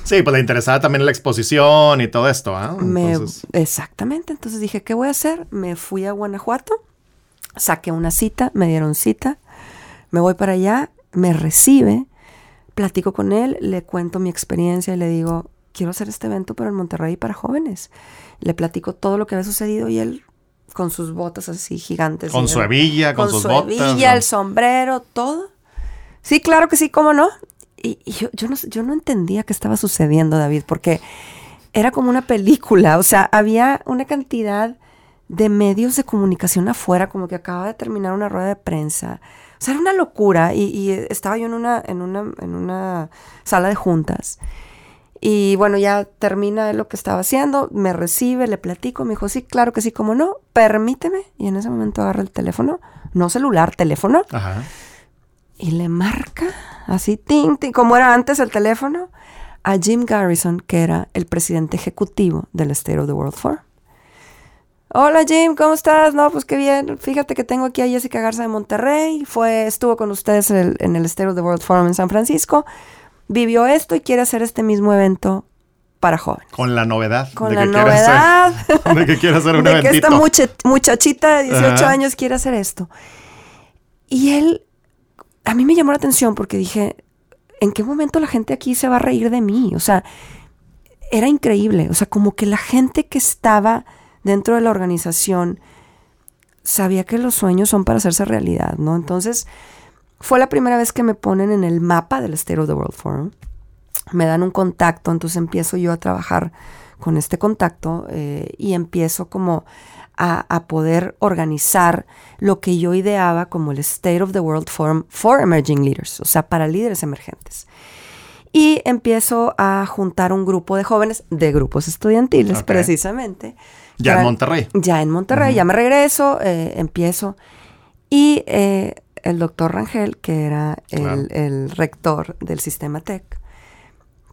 Sí, pues le interesaba también la exposición y todo esto, ¿ah? me, Entonces, exactamente, entonces dije, ¿qué voy a hacer? Me fui a Guanajuato, saqué una cita, me dieron cita, me voy para allá, me recibe, platico con él, le cuento mi experiencia y le digo, quiero hacer este evento pero en Monterrey para jóvenes. Le platico todo lo que había sucedido y él con sus botas así gigantes. Con su hebilla, con sus su botas, hebilla, ¿no? el sombrero, todo. Sí, claro que sí, cómo no. Y, y yo, yo no, yo no entendía qué estaba sucediendo, David, porque era como una película, o sea, había una cantidad de medios de comunicación afuera, como que acaba de terminar una rueda de prensa. O sea, era una locura y, y estaba yo en una, en, una, en una sala de juntas. Y bueno, ya termina lo que estaba haciendo, me recibe, le platico, me dijo, sí, claro que sí, cómo no, permíteme. Y en ese momento agarra el teléfono, no celular, teléfono, Ajá. y le marca así, ting, ting, como era antes el teléfono, a Jim Garrison, que era el presidente ejecutivo del State of the World Forum. Hola Jim, ¿cómo estás? No, pues qué bien. Fíjate que tengo aquí a Jessica Garza de Monterrey. Fue, estuvo con ustedes el, en el State of the World Forum en San Francisco. Vivió esto y quiere hacer este mismo evento para jóvenes. Con la novedad. Con de la que novedad hacer- de que quiere hacer un de que esta mucha- muchachita de 18 Ajá. años quiere hacer esto. Y él, a mí me llamó la atención porque dije, ¿en qué momento la gente aquí se va a reír de mí? O sea, era increíble. O sea, como que la gente que estaba dentro de la organización sabía que los sueños son para hacerse realidad, ¿no? Entonces, fue la primera vez que me ponen en el mapa del State of the World Forum. Me dan un contacto, entonces empiezo yo a trabajar con este contacto eh, y empiezo como a, a poder organizar lo que yo ideaba como el State of the World Forum for Emerging Leaders, o sea, para líderes emergentes. Y empiezo a juntar un grupo de jóvenes de grupos estudiantiles, precisamente. Ya en Monterrey. Ya en Monterrey, ya me regreso, eh, empiezo. Y eh, el doctor Rangel, que era el, Claro. el rector del sistema TEC,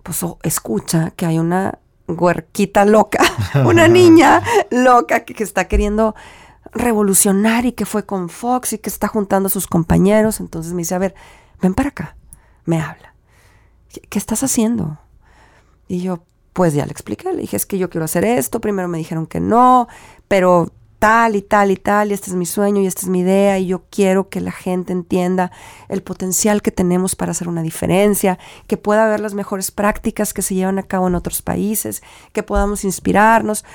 pues o- escucha que hay una huerquita loca, una niña loca que, que está queriendo revolucionar y que fue con Fox y que está juntando a sus compañeros. Entonces me dice, a ver, ven para acá, me habla. ¿Qué, qué estás haciendo? Y yo, pues ya le expliqué, le dije, es que yo quiero hacer esto, primero me dijeron que no, pero tal y tal y tal, y este es mi sueño y esta es mi idea, y yo quiero que la gente entienda el potencial que tenemos para hacer una diferencia, que pueda ver las mejores prácticas que se llevan a cabo en otros países, que podamos inspirarnos.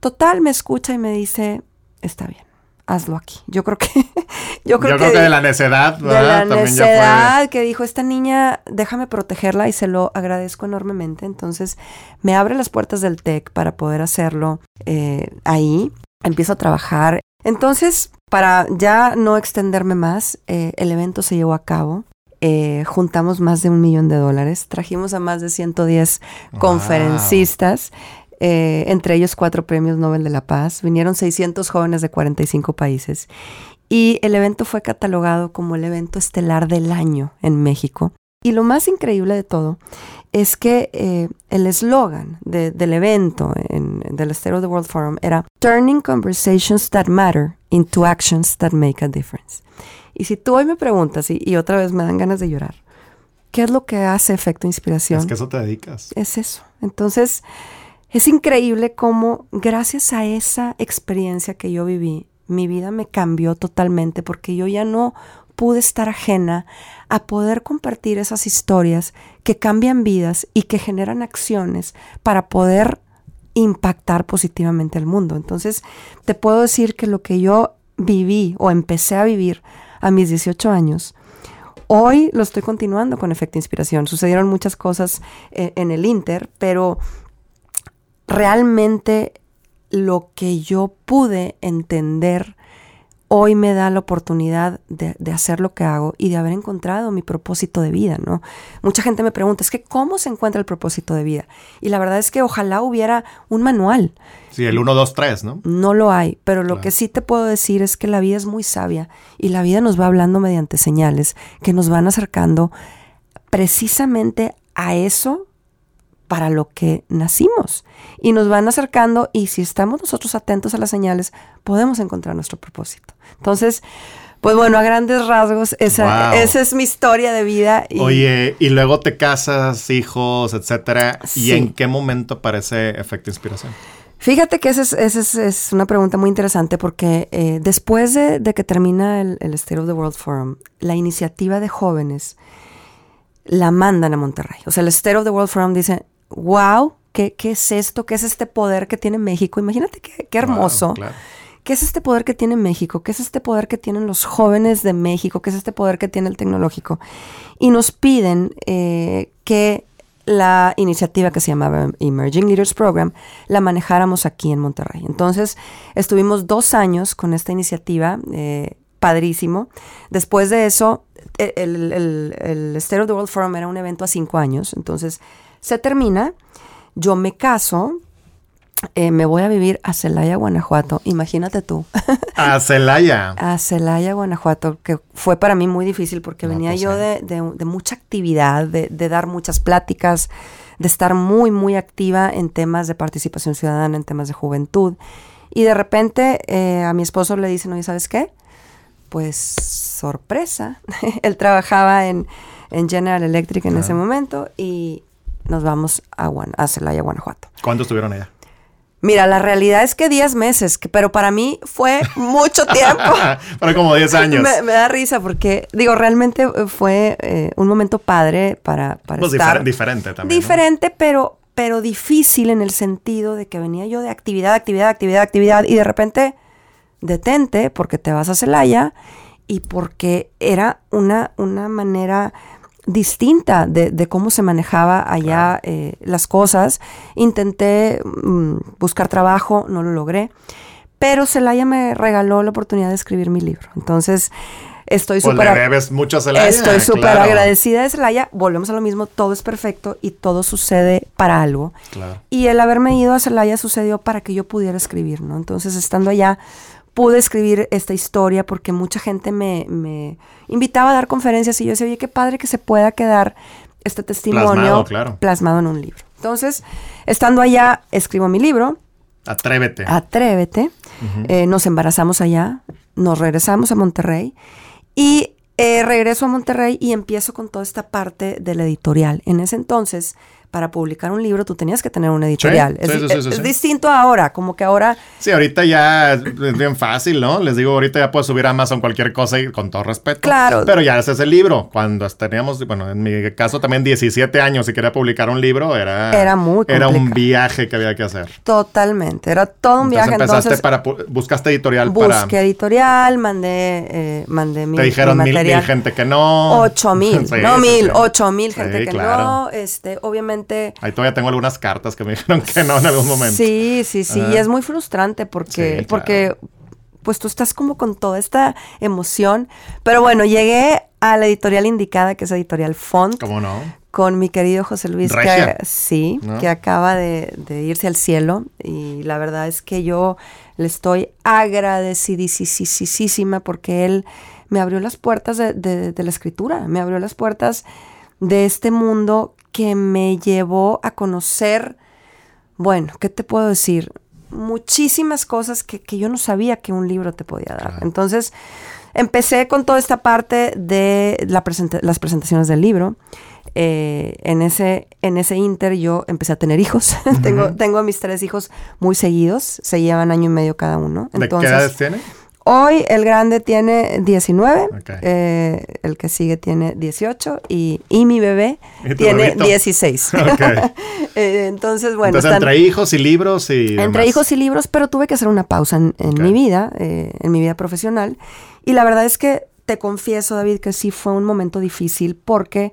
Total, me escucha y me dice, está bien hazlo aquí. Yo creo que yo creo, que, de la necedad, de la necedad que dijo esta niña, déjame protegerla y se lo agradezco enormemente. Entonces me abre las puertas del TEC para poder hacerlo eh, ahí. Empiezo a trabajar. Entonces, para ya no extenderme más, eh, el evento se llevó a cabo. Eh, juntamos más de un millón de dólares, trajimos a más de 110 conferencistas. Eh, entre ellos cuatro premios Nobel de la Paz. Vinieron 600 jóvenes de 45 países. Y el evento fue catalogado como el evento estelar del año en México. Y lo más increíble de todo es que eh, el eslogan del evento en, del State of the World Forum era Turning Conversations That Matter into Actions That Make a Difference. Y si tú hoy me preguntas, y, y otra vez me dan ganas de llorar, ¿qué es lo que hace efecto inspiración? Es que eso te dedicas. Es eso. Entonces, es increíble cómo gracias a esa experiencia que yo viví, mi vida me cambió totalmente porque yo ya no pude estar ajena a poder compartir esas historias que cambian vidas y que generan acciones para poder impactar positivamente al mundo. Entonces, te puedo decir que lo que yo viví o empecé a vivir a mis 18 años, hoy lo estoy continuando con efecto inspiración. Sucedieron muchas cosas eh, en el Inter, pero realmente lo que yo pude entender hoy me da la oportunidad de, hacer lo que hago y de haber encontrado mi propósito de vida, ¿no? Mucha gente me pregunta, es que ¿cómo se encuentra el propósito de vida? Y la verdad es que ojalá hubiera un manual. Sí, el 1, 2, 3, ¿no? No lo hay, pero lo que sí te puedo decir es que la vida es muy sabia y la vida nos va hablando mediante señales que nos van acercando precisamente a eso para lo que nacimos. Y nos van acercando y si estamos nosotros atentos a las señales, podemos encontrar nuestro propósito. Entonces, pues bueno, a grandes rasgos, esa, esa es mi historia de vida. Oye, y luego te casas, hijos, etcétera. ¿Y en qué momento aparece efecto inspiración? Fíjate que esa es, es, una pregunta muy interesante porque eh, después de, que termina el, el State of the World Forum, la iniciativa de jóvenes la mandan a Monterrey. O sea, el State of the World Forum dice, wow, ¿qué, es esto? ¿Qué es este poder que tiene México? Imagínate qué, hermoso. ¿Qué es este poder que tiene México? ¿Qué es este poder que tienen los jóvenes de México? ¿Qué es este poder que tiene el tecnológico? Y nos piden eh, que la iniciativa que se llamaba Emerging Leaders Program la manejáramos aquí en Monterrey. Entonces estuvimos dos años con esta iniciativa, eh, padrísimo. Después de eso, e, el, el, el State of the World Forum era un evento a cinco años, entonces se termina, yo me caso, eh, me voy a vivir a Celaya, Guanajuato. Imagínate tú. A Celaya. a Celaya, Guanajuato, que fue para mí muy difícil porque venía pues yo de, mucha actividad, de, dar muchas pláticas, de estar muy, muy activa en temas de participación ciudadana, en temas de juventud. Y de repente eh, a mi esposo le dicen, oye, ¿sabes qué? Pues sorpresa. Él trabajaba en, General Electric en ese momento y nos vamos a, a Celaya, Guanajuato. ¿Cuánto estuvieron allá? Mira, la realidad es que 10 meses, pero para mí fue mucho tiempo. Para como 10 años. Me, da risa porque, digo, realmente eh, fue eh, un momento padre para, para pues estar... diferente también. Diferente, pero, pero difícil en el sentido de que venía yo de actividad, actividad, actividad, actividad y de repente detente porque te vas a Celaya y porque era una, una manera distinta de, cómo se manejaba allá eh, las cosas. Intenté mm, buscar trabajo, no lo logré, pero Celaya me regaló la oportunidad de escribir mi libro. Entonces, estoy pues súper... mucho a Celaya. Estoy súper agradecida de Celaya. Volvemos a lo mismo, todo es perfecto y todo sucede para algo. Y el haberme ido a Celaya sucedió para que yo pudiera escribir, ¿no? Entonces, estando allá pude escribir esta historia porque mucha gente me, invitaba a dar conferencias y yo decía, oye, qué padre que se pueda quedar este testimonio plasmado, en un libro. Entonces, estando allá, escribo mi libro. Atrévete. Atrévete. Eh, nos embarazamos allá, nos regresamos a Monterrey y eh, regreso a Monterrey y empiezo con toda esta parte de la editorial. En ese entonces para publicar un libro tú tenías que tener una editorial. Sí, es, sí, sí, es- sí, es sí. distinto ahora, como que ahora Sí, ahorita ya es bien fácil, ¿no? Les digo, ahorita ya puedes subir a Amazon cualquier cosa y con todo respeto. Claro. Pero ya ese es el libro. Cuando teníamos, bueno, en mi caso también 17 años y quería publicar un libro, era... Era muy Era un viaje que había que hacer. totalmente, era todo un Entonces viaje. empezaste Entonces, para... Buscaste editorial busqué para... editorial, mandé, eh, mandé mi, Te dijeron mi mil, mil gente que no. Ocho mil, no mil, ocho mil gente que claro. no. Este, obviamente. Ahí todavía tengo algunas cartas que me dijeron que no en algún momento. Sí, sí, sí. Y es muy frustrante porque, Sí, claro. porque pues tú estás como con toda esta emoción. Pero bueno, llegué a la editorial indicada, que es Editorial Font, ¿Cómo no? con mi querido José Luis, Regia. que sí, ¿No? que acaba de, de irse al cielo. Y la verdad es que yo le estoy agradecidísima porque él me abrió las puertas de, de- de la escritura, me abrió las puertas de este mundo que me llevó a conocer, bueno, ¿qué te puedo decir? Muchísimas cosas que, que yo no sabía que un libro te podía dar. Claro. Entonces, empecé con toda esta parte de la presenta- las presentaciones del libro. Eh, en, ese, en ese inter yo empecé a tener hijos. tengo, tengo a mis tres hijos muy seguidos, se llevan año y medio cada uno. ¿De Entonces, qué edades tiene? Hoy el grande tiene 19, Ok. eh, el que sigue tiene 18 y, y mi bebé ¿Y tu tiene bebito? 16. Ok. Eh, entonces, bueno, Entonces, están- entre hijos y libros y. entre hijos y libros, pero tuve que hacer una pausa en, mi vida, eh, en mi vida profesional. Y la verdad es que te confieso, David, que sí fue un momento difícil porque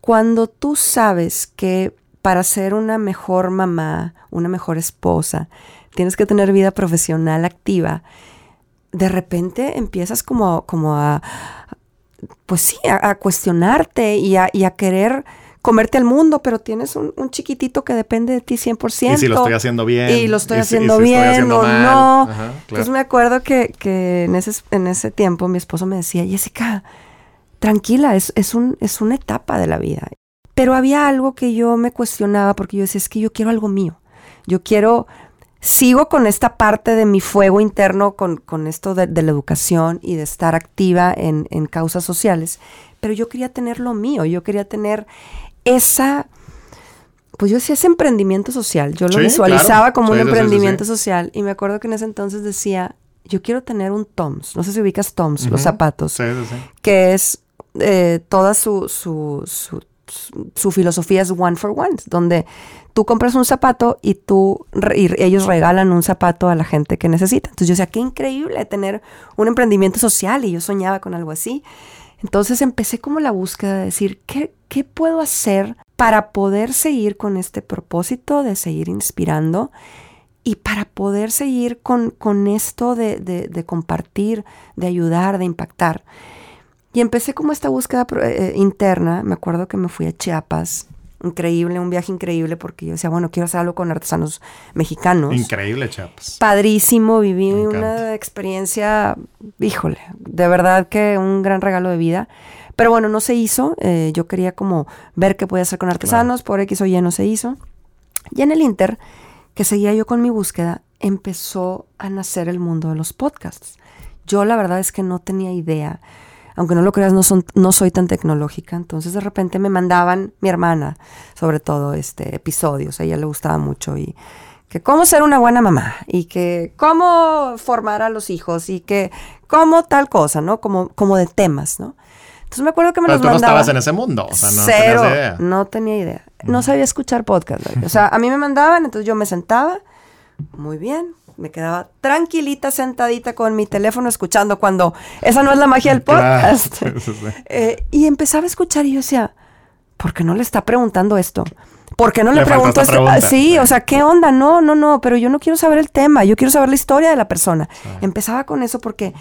cuando tú sabes que para ser una mejor mamá, una mejor esposa, tienes que tener vida profesional activa, de repente empiezas como, como a, pues sí, a, a cuestionarte y a, y a querer comerte al mundo, pero tienes un, un chiquitito que depende de ti 100%. Y si lo estoy haciendo bien. Y lo estoy y si- y haciendo estoy bien haciendo o mal. no. Ajá, claro. Entonces me acuerdo que, que en, ese, en ese tiempo mi esposo me decía, Jessica, tranquila, es, es, un, es una etapa de la vida. Pero había algo que yo me cuestionaba porque yo decía, es que yo quiero algo mío. Yo quiero, sigo con esta parte de mi fuego interno, con, con esto de, de la educación y de estar activa en, en causas sociales, pero yo quería tener lo mío, yo quería tener esa, pues yo hacía ese emprendimiento social, yo lo Sí, visualizaba claro. como Sí, un sí, emprendimiento social y me acuerdo que en ese entonces decía, yo quiero tener un Toms, no sé si ubicas Toms, los Ujú. zapatos, Sí, sí, sí. que es eh, toda su, su, su- su filosofía es one for one, donde tú compras un zapato y tú y ellos regalan un zapato a la gente que necesita. Entonces yo decía, qué increíble tener un emprendimiento social y yo soñaba con algo así. Entonces empecé como la búsqueda de decir, ¿qué, qué puedo hacer para poder seguir con este propósito de seguir inspirando? Y para poder seguir con, con esto de, de- compartir, de ayudar, de impactar. Y empecé como esta búsqueda pro- eh, interna. Me acuerdo que me fui a Chiapas. Increíble, un viaje increíble porque yo decía, bueno, quiero hacer algo con artesanos mexicanos. Increíble, chapas. Padrísimo, viví una experiencia, híjole, de verdad que un gran regalo de vida. Pero bueno, no se hizo. eh, yo quería como ver qué podía hacer con artesanos, por X o Y no se hizo. Y en el Inter, que seguía yo con mi búsqueda, empezó a nacer el mundo de los podcasts. Yo la verdad es que no tenía idea, aunque no lo creas, no, son, no soy tan tecnológica. Entonces de repente me mandaban mi hermana, sobre todo, este, episodios. A ella le gustaba mucho y que cómo ser una buena mamá y que cómo formar a los hijos y que cómo tal cosa, ¿no? Como, como de temas, ¿no? Entonces me acuerdo que me Pero los tú no estabas en ese mundo. O sea, no Cero, tenías idea. no tenía idea. No sabía escuchar podcast. O sea, a mí me mandaban, entonces yo me sentaba, muy bien, me quedaba tranquilita, sentadita con mi teléfono escuchando cuando esa no es la magia del podcast. Eh, y empezaba a escuchar y yo decía, ¿por qué no le está preguntando esto? ¿Por qué no le, Le pregunto esto? Ah, pregunta. sí, o sea, ¿qué onda? No, no, no, pero yo no quiero saber el tema, yo quiero saber la historia de la persona. Empezaba con eso porque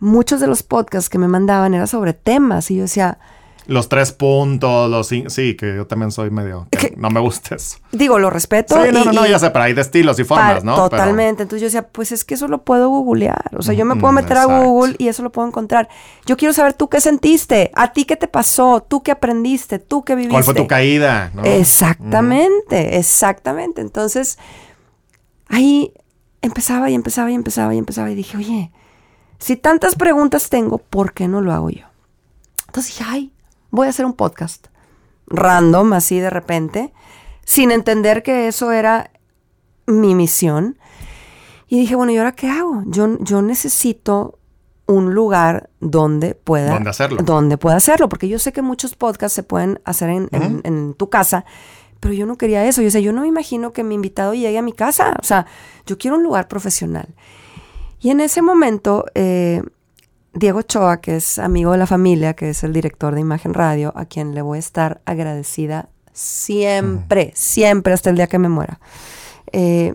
muchos de los podcasts que me mandaban eran sobre temas y yo decía, Los tres puntos, los sí, que yo también soy medio. que. No me gusta eso. digo, lo respeto. Sí, no, y- no, no, ya sé, pero hay de estilos y formas, ¿no? Pero- Totalmente. Entonces yo decía, pues es que eso lo puedo googlear. O sea, yo me puedo Mm, meter a. Google y eso lo puedo encontrar. Yo quiero saber tú qué sentiste, a ti qué te pasó, tú qué aprendiste, tú qué viviste. ¿Cuál fue tu caída? ¿no? Exactamente, exactamente. Entonces, ahí empezaba y empezaba y empezaba y empezaba y dije, oye, si tantas preguntas tengo, ¿por qué no lo hago yo? Entonces dije, ay, voy a hacer un podcast. random, así de repente, sin entender que eso era mi misión. Y dije, bueno, ¿y ahora qué hago? Yo, yo necesito un lugar donde pueda ¿Dónde hacerlo? donde pueda hacerlo, porque yo sé que muchos podcasts se pueden hacer en, en- en tu casa, pero yo no quería eso. Yo sé, yo no me imagino que mi invitado llegue a mi casa. O sea, yo quiero un lugar profesional. Y en ese momento, eh, Diego Choa, que es amigo de la familia, que es el director de Imagen Radio, a quien le voy a estar agradecida siempre, siempre, hasta el día que me muera. Eh,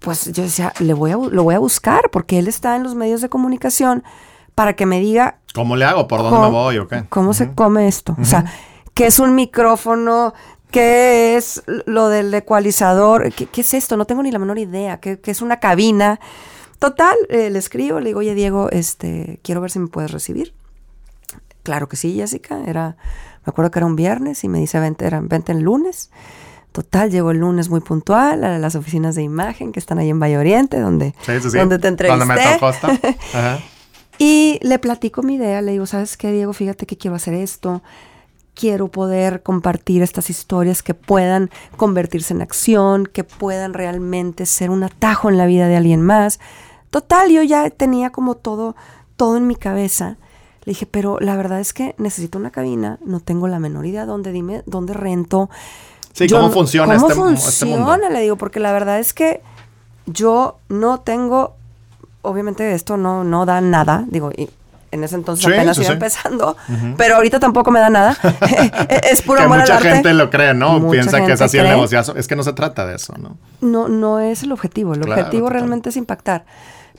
pues yo decía, le voy a, lo voy a buscar, porque él está en los medios de comunicación para que me diga ¿Cómo le hago? ¿Por dónde me ¿Cómo- voy o qué? ¿Cómo se come esto? O sea, ¿qué es un micrófono? ¿Qué es lo del ecualizador? ¿Qué, qué es esto? No tengo ni la menor idea. ¿Qué, qué es una cabina? Total, eh, le escribo, le digo, oye Diego, este, quiero ver si me puedes recibir. Claro que sí, Jessica. Era, me acuerdo que era un viernes y me dice, vente, era, vente el lunes. Total, llegó el lunes muy puntual a las oficinas de imagen que están ahí en Valle Oriente, donde, Sí, sí, sí. donde te entrevisté. Me. Ajá. Y le platico mi idea, le digo, ¿sabes qué, Diego? Fíjate que quiero hacer esto. Quiero poder compartir estas historias que puedan convertirse en acción, que puedan realmente ser un atajo en la vida de alguien más. Total, yo ya tenía como todo, todo en mi cabeza. Le dije, pero la verdad es que necesito una cabina, no tengo la menor idea dónde, dime, dónde rento. Sí, Yo ¿cómo funciona ¿cómo este, este funciona? mundo? Le digo, porque la verdad es que yo no tengo, obviamente esto no, no da nada, digo, y en ese entonces Sí, apenas sí, iba sí. empezando, pero ahorita tampoco me da nada. es puro que amor al mucha arte. gente lo cree, ¿no? Mucha Piensa que es así el negociazo. Es que no se trata de eso, ¿no? No, no es el objetivo, el Claro, objetivo total. realmente es impactar.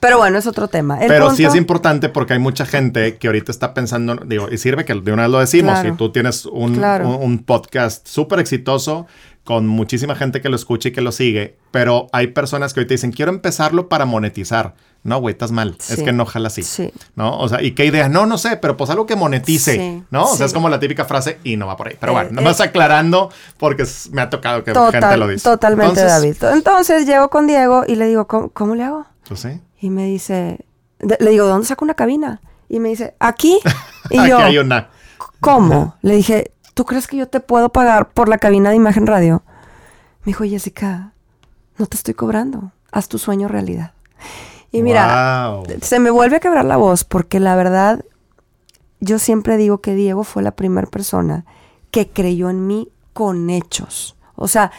Pero bueno, es otro tema. El Pero sí punto- es importante porque hay mucha gente que ahorita está pensando, digo, y sirve que de una vez lo decimos, Claro. si tú tienes un, Claro. un- un podcast súper exitoso con muchísima gente que lo escucha y que lo sigue, pero hay personas que hoy te dicen, quiero empezarlo para monetizar. No, güey, estás mal. Es Sí. que no jala así. Sí. ¿No? O sea, ¿y qué idea? No, no sé, pero pues algo que monetice. Sí, ¿No? O sea, sí. es como la típica frase y no va por ahí. Pero Eh, bueno, nomás eh. aclarando porque me ha tocado que Total- gente lo dice. Totalmente, Entonces, David. Entonces llego con Diego y le digo, ¿cómo, cómo le hago? Pues sí. Y me dice, le digo, ¿de dónde saco una cabina? Y me dice, aquí. Y Aquí yo, hay una. ¿cómo? Le dije, ¿tú crees que yo te puedo pagar por la cabina de imagen radio? Me dijo, Jessica, no te estoy cobrando. Haz tu sueño realidad. Y mira, Wow. se me vuelve a quebrar la voz porque la verdad, yo siempre digo que Diego fue la primera persona que creyó en mí con hechos. O sea,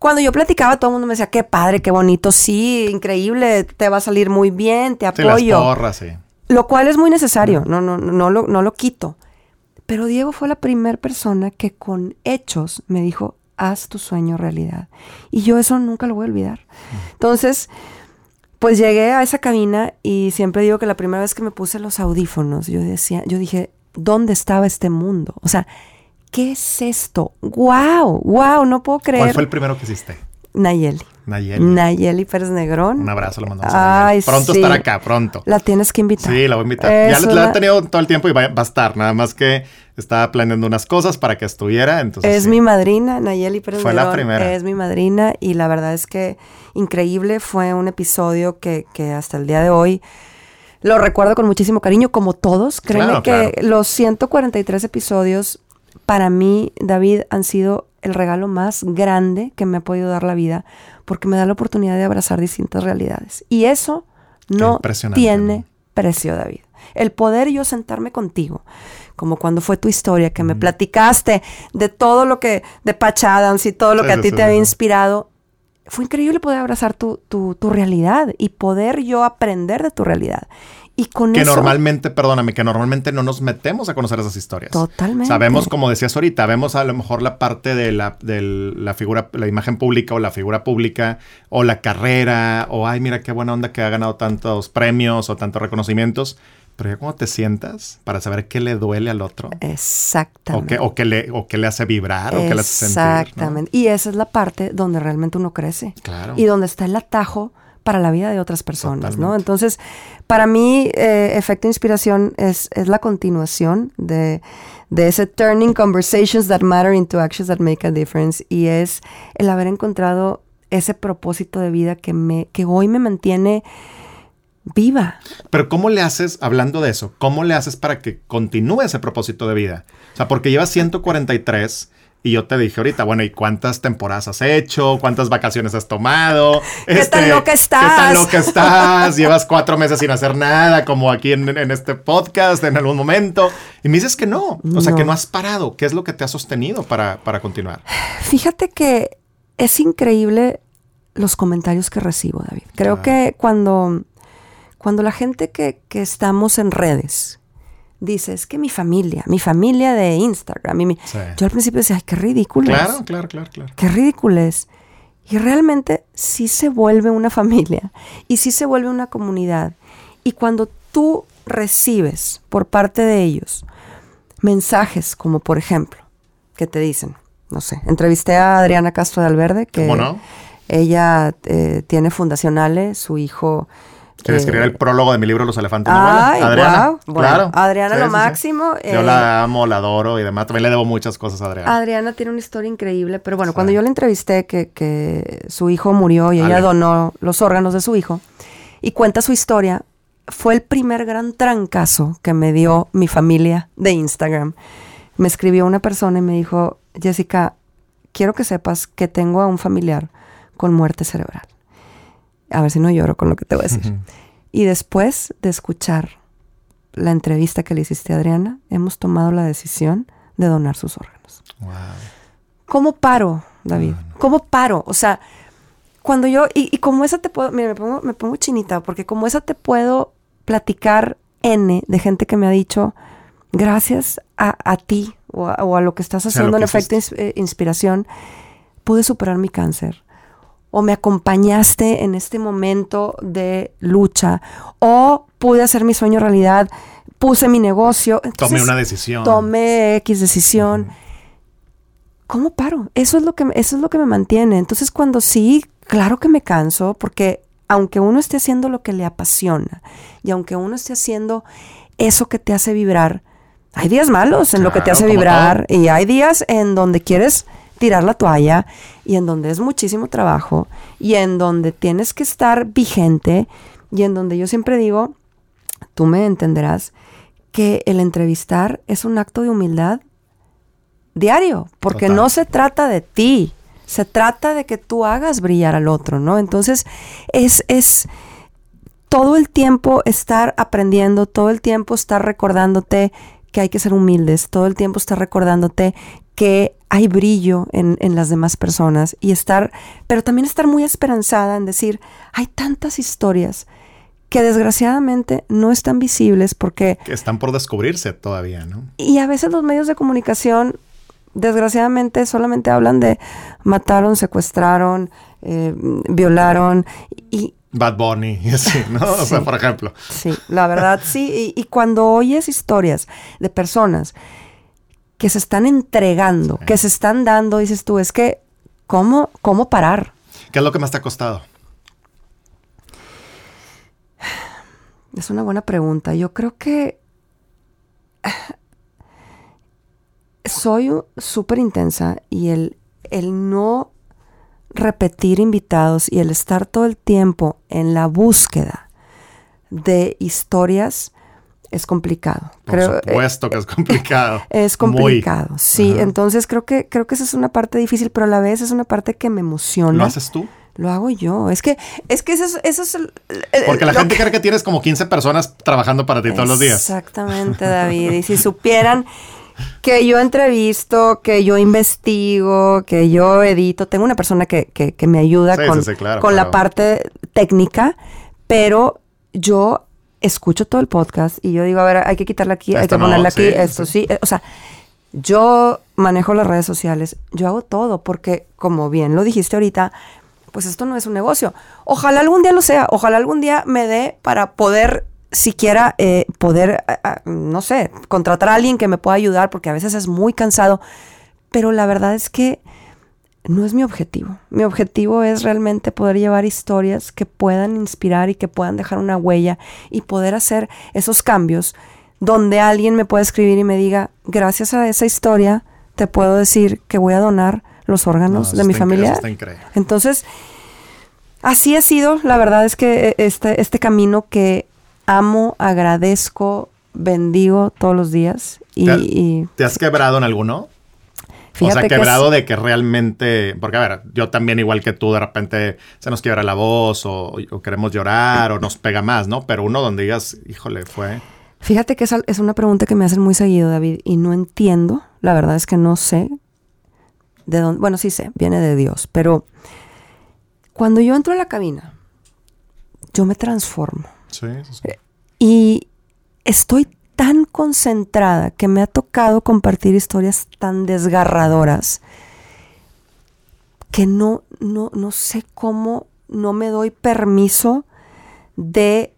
cuando yo platicaba, todo el mundo me decía, qué padre, qué bonito, sí, increíble, te va a salir muy bien, te Sí, las apoyo. porras, sí. Lo cual es muy necesario, no, no, no, no lo, no lo quito. Pero Diego fue la primera persona que con hechos me dijo, haz tu sueño realidad. Y yo eso nunca lo voy a olvidar. Entonces, pues llegué a esa cabina y siempre digo que la primera vez que me puse los audífonos, yo decía, yo dije, ¿dónde estaba este mundo? O sea, ¿qué es esto? ¡Wow! ¡Wow! No puedo creer. ¿Cuál fue el primero que hiciste? Nayeli. Nayeli. Nayeli Pérez Negrón. Un abrazo, le mandamos a Nayeli. Pronto sí. estará acá, pronto. La tienes que invitar. Sí, la voy a invitar. Es ya la, he tenido todo el tiempo y va, va a estar. Nada más que estaba planeando unas cosas para que estuviera. Entonces, Es sí. mi madrina, Nayeli Pérez Fue la Negrón primera. Es mi madrina y la verdad es que increíble. Fue un episodio que, que hasta el día de hoy lo recuerdo con muchísimo cariño, como todos. Créeme Claro, que claro. los 143 episodios para mí, David, han sido el regalo más grande que me ha podido dar la vida porque me da la oportunidad de abrazar distintas realidades. Y eso no tiene ¿no? precio, David. El poder yo sentarme contigo, como cuando fue tu historia, que me platicaste de todo lo que, de Patch Adams y todo lo Sí, que a sí, ti sí, te había inspirado. Fue increíble poder abrazar tu, tu, tu realidad y poder yo aprender de tu realidad. Y con Que eso... normalmente, perdóname, que normalmente no nos metemos a conocer esas historias. Totalmente. Sabemos, como decías ahorita, vemos a lo mejor la parte de la, de la figura, la imagen pública o la figura pública o la carrera o, ay, mira qué buena onda que ha ganado tantos premios o tantos reconocimientos. Pero ya cuando te sientas para saber qué le duele al otro o Exactamente. qué, o qué le, o qué le hace vibrar o qué le hace sentir. ¿no? Exactamente. Y esa es la parte donde realmente uno crece. Claro. Y donde está el atajo para la vida de otras personas, ¿no? Entonces, para mí, eh, Efecto Inspiración es, es la continuación de, de ese Turning Conversations That Matter into Actions That Make a Difference. Y es el haber encontrado ese propósito de vida que, me, que hoy me mantiene viva. Pero ¿cómo le haces, hablando de eso, cómo le haces para que continúe ese propósito de vida? O sea, porque llevas 143 y yo te dije ahorita, bueno, ¿y cuántas temporadas has hecho? ¿Cuántas vacaciones has tomado? ¿Qué tan loca estás? ¿Qué tan loca estás? Llevas cuatro meses sin hacer nada, como aquí en, en, este podcast en algún momento. Y me dices que no, o sea, que no has parado. ¿Qué es lo que te ha sostenido para, para continuar? Fíjate que es increíble los comentarios que recibo, David. Creo Ah. que cuando, cuando la gente que, que estamos en redes dice, es que mi familia, mi familia de Instagram, y mi-". Sí. yo al principio decía, ay, qué ridículo es. Claro, claro, claro, claro. Qué ridículo es. Y realmente sí se vuelve una familia y sí se vuelve una comunidad. Y cuando tú recibes por parte de ellos mensajes como por ejemplo, que te dicen, no sé, entrevisté a Adriana Castro de Alverde, que ¿Cómo no? ella eh, tiene Fundacionales, su hijo... ¿Quieres eh, escribir el prólogo de mi libro Los elefantes Ay? Adriana, guau. Bueno, Adriana lo Sí, sí, sí. máximo, Yo eh, la amo, la adoro y demás. También le debo muchas cosas a Adriana. Adriana tiene una historia increíble, pero bueno, cuando yo la entrevisté que, que su hijo murió y ella Ale. donó los órganos de su hijo y cuenta su historia, fue el primer gran trancazo que me dio mi familia de Instagram. Me escribió una persona y me dijo, Jessica, quiero que sepas que tengo a un familiar con muerte cerebral. A ver si no lloro con lo que te voy a decir. Y después de escuchar la entrevista que le hiciste a Adriana, hemos tomado la decisión de donar sus órganos. Wow. ¿Cómo paro, David? ¿Cómo paro? O sea, cuando yo, y, y como esa te puedo, mira, me pongo, me pongo chinita, porque como esa te puedo platicar N de gente que me ha dicho, gracias a, a ti o a, o a lo que estás haciendo lo en que efecto ins- eh, inspiración, pude superar mi cáncer. O me acompañaste en este momento de lucha. O pude hacer mi sueño realidad. Puse mi negocio. Tomé Entonces, una decisión. Tomé X decisión. ¿Cómo paro? Eso es lo que me- eso es lo que me mantiene. Entonces, cuando sí, claro que me canso, porque aunque uno esté haciendo lo que le apasiona y aunque uno esté haciendo eso que te hace vibrar, hay días malos en lo que te hace vibrar y hay días en donde quieres tirar la toalla y en donde es muchísimo trabajo y en donde tienes que estar vigente y en donde yo siempre digo, tú me entenderás, que el entrevistar es un acto de humildad diario, porque Total. no se trata de ti, se trata de que tú hagas brillar al otro, ¿no? Entonces, es, es todo el tiempo estar aprendiendo, todo el tiempo estar recordándote que hay que ser humildes, todo el tiempo estar recordándote que hay brillo en, en las demás personas y estar, pero también estar muy esperanzada en decir, hay tantas historias que desgraciadamente no están visibles porque Que están por descubrirse todavía, ¿no? y a veces los medios de comunicación, desgraciadamente, solamente hablan de mataron, secuestraron, eh, violaron. Y Bad Bunny y así, ¿no? O sea, por ejemplo. sí, la verdad sí. Y, y cuando oyes historias de personas que se están entregando, Sí. que se están dando, dices tú, es que, ¿cómo, cómo parar? ¿Qué es lo que más te ha costado? Es una buena pregunta. Yo creo que soy súper intensa y el, el no repetir invitados y el estar todo el tiempo en la búsqueda de historias es complicado. Por Creo, eh, supuesto que es complicado. es Muy. complicado, sí. Ajá. Entonces creo que creo que esa es una parte difícil, pero a la vez es una parte que me emociona. ¿Lo haces tú? Lo hago yo. Es que es que eso es, eso es el- el- Porque la gente que- cree que tienes como 15 personas trabajando para ti todos los días. Exactamente, David. Y si supieran que yo entrevisto, que yo investigo, que yo edito, tengo una persona que, que- que me ayuda Sí, con, sí, sí, claro, con claro. la parte técnica, pero yo escucho todo el podcast y yo digo, a ver, hay que quitarle aquí, hay que no, ponerle aquí, esto sí. sí. Eh, O sea, yo manejo las redes sociales, yo hago todo, porque como bien lo dijiste ahorita, pues esto no es un negocio. Ojalá algún día lo sea, ojalá algún día me dé para poder siquiera eh, poder, ah, ah, no sé, contratar a alguien que me pueda ayudar, porque a veces es muy cansado, pero la verdad es que no es mi objetivo. Mi objetivo es realmente poder llevar historias que puedan inspirar y que puedan dejar una huella y poder hacer esos cambios donde alguien me pueda escribir y me diga, gracias a esa historia, te puedo decir que voy a donar los órganos No, de mi familia. Entonces, Así ha sido, la verdad es que este, este camino que amo, agradezco, bendigo todos los días. Y, ¿Te, y- ¿Te has quebrado en alguno? Fíjate o sea, que quebrado es- de que realmente, porque a ver, yo también igual que tú, de repente se nos quiebra la voz o, o queremos llorar o nos pega más, ¿no? Pero uno donde digas, híjole, fue... Fíjate que es, al- es una pregunta que me hacen muy seguido, David, y no entiendo. La verdad es que no sé de dónde. Bueno, sí sé, viene de Dios, pero cuando yo entro a la cabina, yo me transformo. Sí, sí, sí. Y estoy tan concentrada que me ha tocado compartir historias tan desgarradoras que no, no, no sé cómo no me doy permiso de...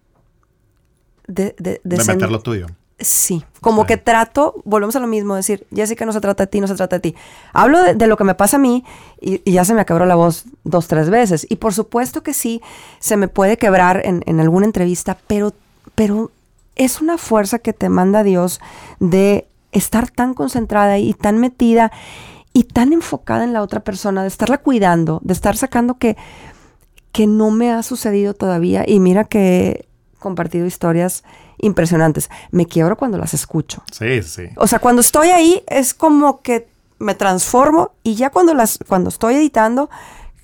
De, de, de De meter lo tuyo. Sí, como que trato, volvemos a lo mismo, decir, Jessica no se trata de ti, no se trata de ti. Hablo de, de lo que me pasa a mí y, y ya se me acabó la voz dos, tres veces. Y por supuesto que sí, se me puede quebrar en, en alguna entrevista, pero, pero es una fuerza que te manda Dios de estar tan concentrada y tan metida y tan enfocada en la otra persona, de estarla cuidando, de estar sacando que, que no me ha sucedido todavía. Y mira que he compartido historias impresionantes. Me quiebro cuando las escucho. Sí, sí. O sea, cuando estoy ahí es como que me transformo y ya cuando las cuando estoy editando,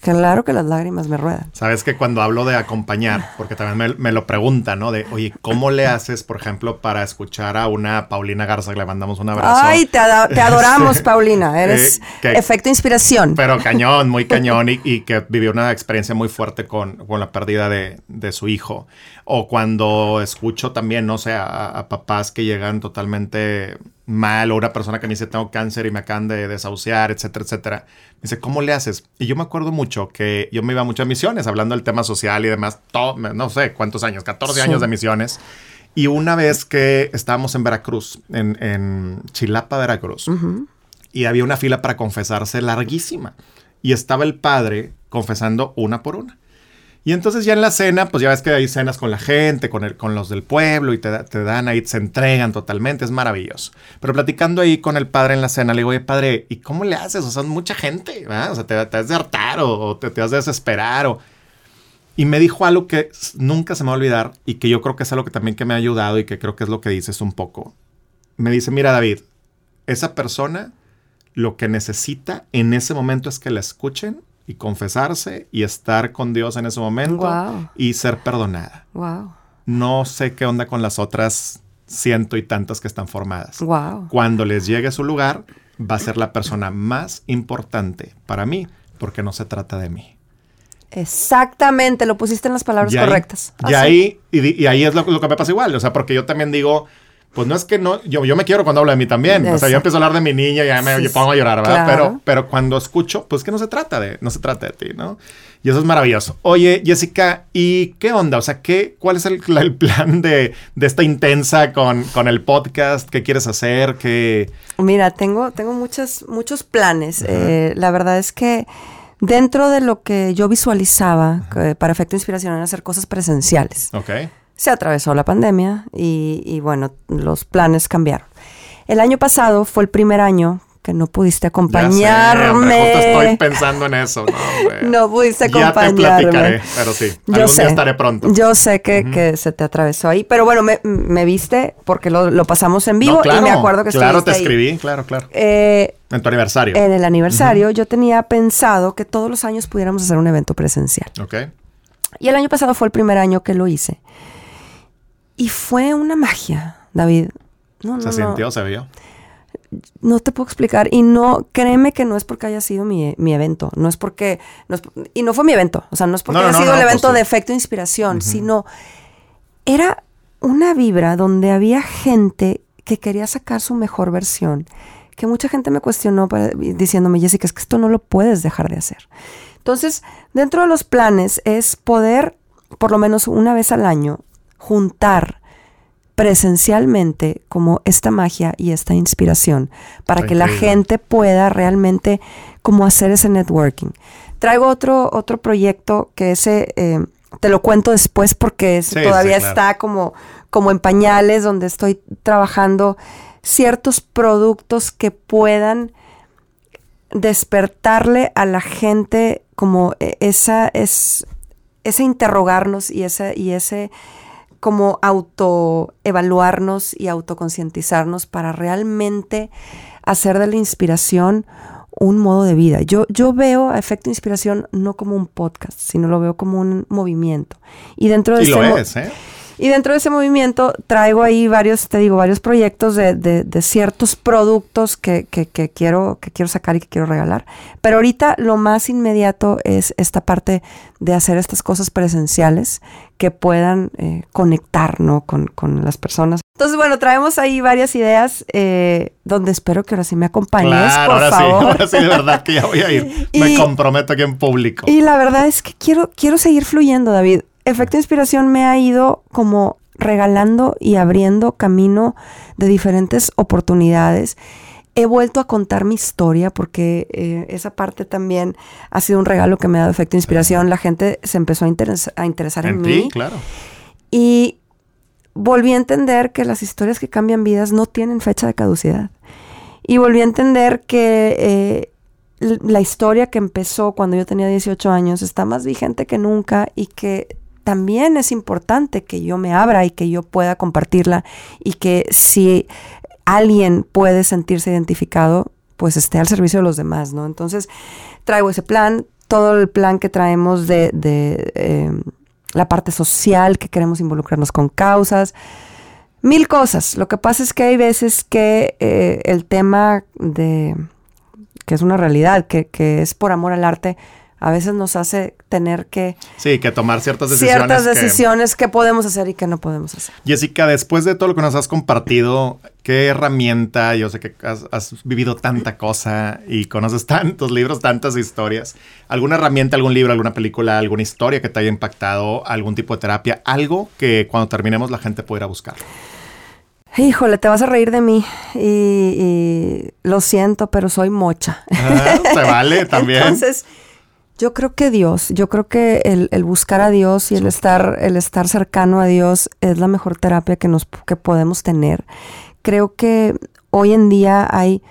claro que las lágrimas me ruedan. Sabes que cuando hablo de acompañar, porque también me, me lo preguntan, ¿no? De, oye, ¿cómo le haces, por ejemplo, para escuchar a una Paulina Garza, que le mandamos un abrazo? Ay, te, te adoramos, Paulina. Eres Eh, que- efecto inspiración. Pero cañón, muy cañón, y, y que vivió una experiencia muy fuerte con, con la pérdida de, de su hijo. O cuando escucho también, no sé, a, a papás que llegan totalmente mal, o una persona que me dice tengo cáncer y me acaban de desahuciar, etcétera, etcétera. Me dice, ¿cómo le haces? Y yo me acuerdo mucho que yo me iba a misiones, hablando del tema social y demás, todo, no sé cuántos años, 14 Sí. años de misiones. Y una vez que estábamos en Veracruz, en, en Chilapa, Veracruz, y había una fila para confesarse larguísima. Y estaba el padre confesando una por una. Y entonces ya en la cena, pues ya ves que hay cenas con la gente, con, el, con los del pueblo, y te, te dan ahí, se entregan totalmente, es maravilloso. Pero platicando ahí con el padre en la cena, le digo, oye, padre, ¿y cómo le haces? O sea, es mucha gente, ¿verdad? O sea, te, te has de hartar o, te, te has de desesperar. O... Y me dijo algo que nunca se me va a olvidar y que yo creo que es algo que también que me ha ayudado y que creo que es lo que dices un poco. Me dice, mira, David, esa persona lo que necesita en ese momento es que la escuchen y confesarse y estar con Dios en ese momento Guau. y ser perdonada. Wow. No sé qué onda con las otras ciento y tantas que están formadas. Wow. Cuando les llegue su lugar, va a ser la persona más importante para mí, porque no se trata de mí. Exactamente, lo pusiste en las palabras Y ahí- correctas. Y ahí, y ahí es lo, lo que me pasa igual. O sea, porque yo también digo, pues no es que no, yo, yo me quiero cuando hablo de mí también. O sea, yo empiezo a hablar de mi niña y ya me Sí, yo pongo a llorar, ¿verdad? claro. Pero, pero cuando escucho, pues que no se trata de, no se trata de ti, ¿no? Y eso es maravilloso. Oye, Jessica, ¿y qué onda? O sea, ¿qué, ¿cuál es el, la- el plan de, de esta intensa con, con el podcast? ¿Qué quieres hacer? ¿Qué... Mira, tengo, tengo muchos, muchos planes. Eh, la verdad es que dentro de lo que yo visualizaba que para efecto inspiración era hacer cosas presenciales. Ok. Se atravesó la pandemia y, y bueno, los planes cambiaron. El año pasado fue el primer año que no pudiste Ya sé, acompañarme. justo estoy pensando en eso. No. No pudiste Ya te acompañarme. platicaré, pero sí. Yo algún sé. día estaré pronto. Yo sé que, que se te atravesó ahí, pero bueno, me, me viste porque lo, lo pasamos en vivo No, claro, y me acuerdo que Claro, te ahí. escribí, claro, claro. Eh, En tu aniversario. en el aniversario yo tenía pensado que todos los años pudiéramos hacer un evento presencial. Ok. Y el año pasado fue el primer año que lo hice. Y fue una magia, David. No, Se no. sintió, se vio. No te puedo explicar. Y no, créeme que no es porque haya sido mi, mi evento. No es porque. no es- y no fue mi evento. O sea, no es porque haya sido el evento de efecto inspiración, sino era una vibra donde había gente que quería sacar su mejor versión. Que mucha gente me cuestionó para- diciéndome, Jessica, es que esto no lo puedes dejar de hacer. Entonces, dentro de los planes es poder, por lo menos una vez al año, juntar presencialmente como esta magia y esta inspiración para que la gente pueda realmente como hacer ese networking. Traigo otro, otro proyecto que ese eh, te lo cuento después porque ese Sí, sí, todavía claro. está como, como en pañales donde estoy trabajando ciertos productos que puedan despertarle a la gente como eh, esa es ese interrogarnos y ese, y ese como autoevaluarnos y autoconcientizarnos para realmente hacer de la inspiración un modo de vida. Yo, yo veo a Efecto Inspiración no como un podcast, sino lo veo como un movimiento. Y dentro de y lo es, ¿eh? Y dentro de ese movimiento traigo ahí varios, te digo, varios proyectos de, de, de ciertos productos que, que, que, quiero, que quiero sacar y que quiero regalar. Pero ahorita lo más inmediato es esta parte de hacer estas cosas presenciales que puedan eh, conectar ¿no? con, con, las personas. Entonces, bueno, traemos ahí varias ideas eh, donde espero que ahora sí me acompañes, claro, por ahora favor. Sí, ahora sí, de verdad que ya voy a ir. Y- Me comprometo aquí en público. Y la verdad es que quiero, quiero seguir fluyendo, David. Efecto Inspiración me ha ido como regalando y abriendo camino de diferentes oportunidades. He vuelto a contar mi historia porque eh, esa parte también ha sido un regalo que me ha dado Efecto Inspiración. La gente se empezó a, interes- a interesar en, en mí claro. y volví a entender que las historias que cambian vidas no tienen fecha de caducidad. Y volví a entender que eh, la historia que empezó cuando yo tenía 18 años está más vigente que nunca y que también es importante que yo me abra y que yo pueda compartirla y que si alguien puede sentirse identificado, pues esté al servicio de los demás, ¿no? Entonces, traigo ese plan, todo el plan que traemos de, de, eh, la parte social, que queremos involucrarnos con causas, mil cosas. Lo que pasa es que hay veces que eh, el tema de, que es una realidad, que es por amor al arte, a veces nos hace tener que Sí, que tomar ciertas decisiones. ciertas que- decisiones que... podemos hacer y que no podemos hacer. Jessica, después de todo lo que nos has compartido, ¿qué herramienta? Yo sé que has, has vivido tanta cosa y conoces tantos libros, tantas historias. ¿Alguna herramienta, algún libro, alguna película, alguna historia que te haya impactado, algún tipo de terapia? Algo que cuando terminemos la gente pueda ir a buscar. Híjole, te vas a reír de mí y, y lo siento, pero soy mocha. Ah, se vale también. Entonces, yo creo que Dios, yo creo que el, el buscar a Dios y el estar, el estar cercano a Dios es la mejor terapia que, nos, que podemos tener. Creo que hoy en día hay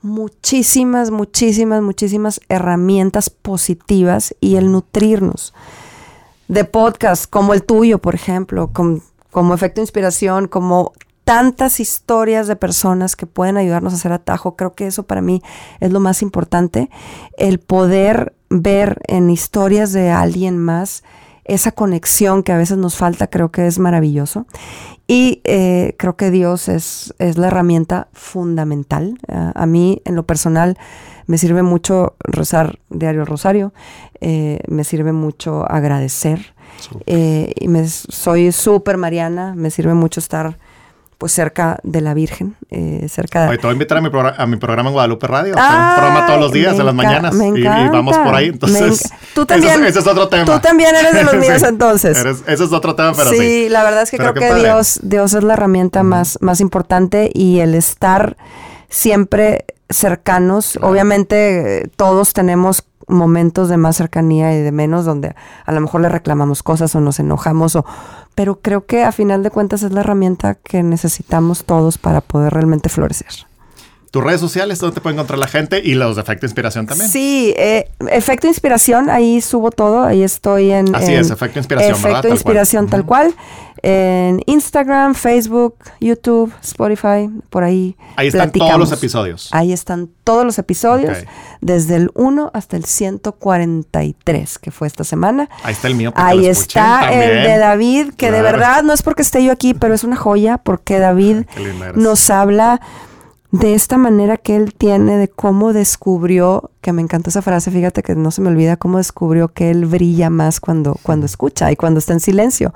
muchísimas, muchísimas, muchísimas herramientas positivas y el nutrirnos de podcasts como el tuyo, por ejemplo, com- como efecto inspiración, como tantas historias de personas que pueden ayudarnos a hacer atajo. Creo que eso para mí es lo más importante, el poder ver en historias de alguien más esa conexión que a veces nos falta, creo que es maravilloso. Y eh, creo que Dios es, es la herramienta fundamental. A mí, en lo personal, me sirve mucho rezar diario rosario, eh, me sirve mucho agradecer. Eh, y me, soy súper mariana, me sirve mucho estar pues cerca de la Virgen, eh, cerca de... Oye, te voy a invitar a mi, a mi programa en Guadalupe Radio. Un programa todos los días, de las mañanas. me y- y, vamos por ahí. Entonces, Tú ese también- es- ese es otro tema. Tú también eres de los míos Sí. entonces. Eres- ese es otro tema, pero sí, sí. la verdad es que Pero creo que. Dios, Dios es la herramienta más, más importante y el estar siempre cercanos. Obviamente todos tenemos momentos de más cercanía y de menos donde a lo mejor le reclamamos cosas o nos enojamos o pero creo que a final de cuentas es la herramienta que necesitamos todos para poder realmente florecer. Tus redes sociales, ¿dónde te puede encontrar la gente? Y los de Efecto Inspiración también. Sí, eh, efecto inspiración, ahí subo todo, ahí estoy en... Así en es, Efecto Inspiración, Efecto ¿verdad? Tal cual. inspiración tal cual. En Instagram, Facebook, YouTube, Spotify, por ahí. Ahí están platicamos. todos los episodios. Ahí están todos los episodios, Ok. desde el 1 hasta el 143, que fue esta semana. Ahí está el mío. Ahí está el también. de David, que de Claro. verdad no es porque esté yo aquí, pero es una joya, porque David nos habla de esta manera que él tiene de cómo descubrió, que me encantó esa frase, fíjate que no se me olvida cómo descubrió que él brilla más cuando, cuando escucha y cuando está en silencio.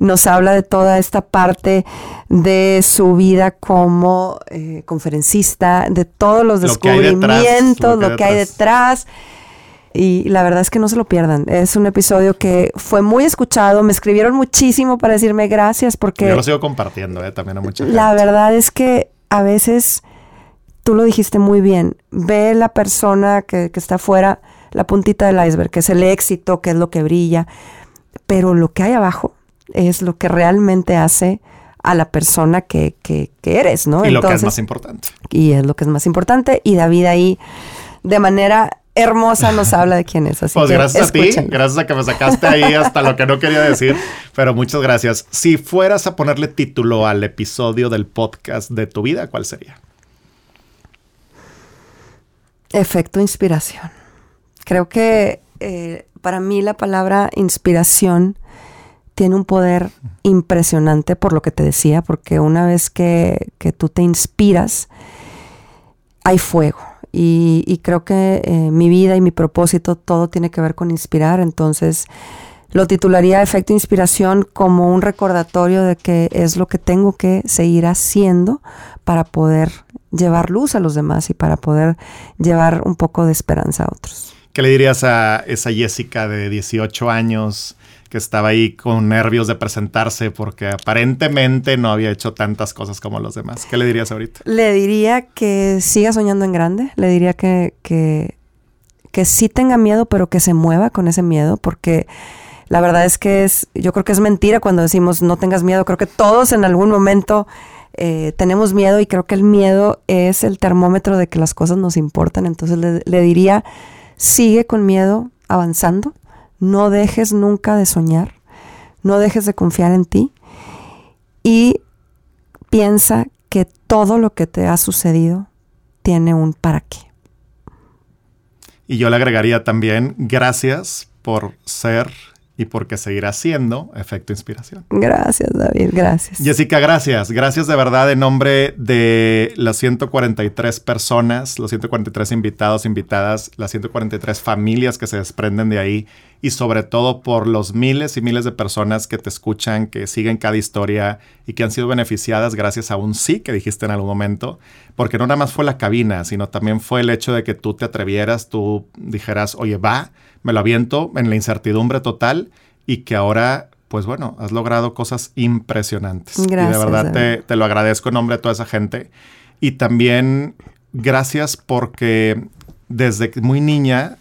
Nos habla de toda esta parte de su vida como eh, conferencista, de todos los descubrimientos, lo que lo que hay detrás. Y la verdad es que no se lo pierdan. Es un episodio que fue muy escuchado. Me escribieron muchísimo para decirme gracias porque Yo lo sigo compartiendo eh, también a mucha gente. la verdad es que a veces, tú lo dijiste muy bien, ve la persona que, que está afuera, la puntita del iceberg, que es el éxito, que es lo que brilla, pero lo que hay abajo es lo que realmente hace a la persona que, que- que eres, ¿no? y lo que es Entonces, más importante. y es lo que es más importante. Y David ahí, de manera hermosa nos habla de quién es. Así pues que gracias a ti, gracias a que me sacaste ahí hasta lo que no quería decir, pero muchas gracias. Si fueras a ponerle título al episodio del podcast de tu vida, ¿cuál sería? Efecto inspiración. Creo que eh, para mí la palabra inspiración tiene un poder impresionante por lo que te decía, porque una vez que, que tú te inspiras, hay fuego. Y, y creo que eh, mi vida y mi propósito, todo tiene que ver con inspirar. Entonces, lo titularía Efecto Inspiración como un recordatorio de que es lo que tengo que seguir haciendo para poder llevar luz a los demás y para poder llevar un poco de esperanza a otros. ¿Qué le dirías a esa Jessica de 18 años que estaba ahí con nervios de presentarse porque aparentemente no había hecho tantas cosas como los demás? ¿Qué le dirías ahorita? Le diría que siga soñando en grande, le diría que, que, que sí tenga miedo, pero que se mueva con ese miedo, porque la verdad es que es, yo creo que es mentira cuando decimos no tengas miedo, creo que todos en algún momento eh, tenemos miedo y creo que el miedo es el termómetro de que las cosas nos importan, entonces le, le diría, sigue con miedo avanzando, no dejes nunca de soñar, no dejes de confiar en ti y piensa que todo lo que te ha sucedido tiene un para qué. Y yo le agregaría también gracias por ser y porque seguirá siendo efecto inspiración. Gracias, David, gracias. Jessica, gracias. Gracias de verdad en nombre de las 143 personas, los 143 invitados, invitadas, las 143 familias que se desprenden de ahí y sobre todo por los miles y miles de personas que te escuchan, que siguen cada historia y que han sido beneficiadas gracias a un sí que dijiste en algún momento, porque no nada más fue la cabina, sino también fue el hecho de que tú te atrevieras, tú dijeras, oye, va, me lo aviento en la incertidumbre total y que ahora, pues bueno, has logrado cosas impresionantes. Gracias, y de verdad te, te, lo agradezco en nombre de toda esa gente. Y también gracias porque desde muy niña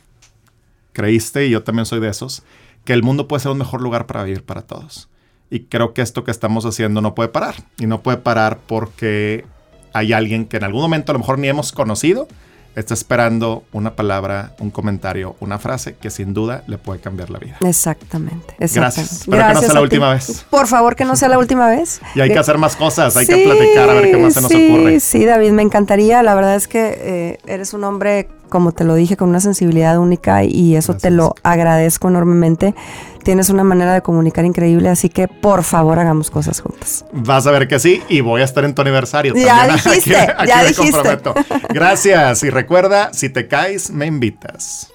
creíste, y yo también soy de esos, que el mundo puede ser un mejor lugar para vivir para todos. Y creo que esto que estamos haciendo no puede parar. Y no puede parar porque hay alguien que en algún momento a lo mejor ni hemos conocido, está esperando una palabra, un comentario, una frase que sin duda le puede cambiar la vida. Exactamente. exactamente. Gracias. Espero Gracias que no sea la última vez. Por favor, que no sea la última vez. Y hay que hacer más cosas, hay sí, que platicar a ver qué más se nos sí, ocurre. Sí, David, me encantaría. La verdad es que eh, eres un hombre, como te lo dije, con una sensibilidad única y eso Gracias. te lo agradezco enormemente. Tienes una manera de comunicar increíble, así que por favor hagamos cosas juntas. Vas a ver que sí y voy a estar en tu aniversario. Ya dijiste, aquí, aquí ya me dijiste. comprometo. Gracias y recuerda, si te caes, me invitas.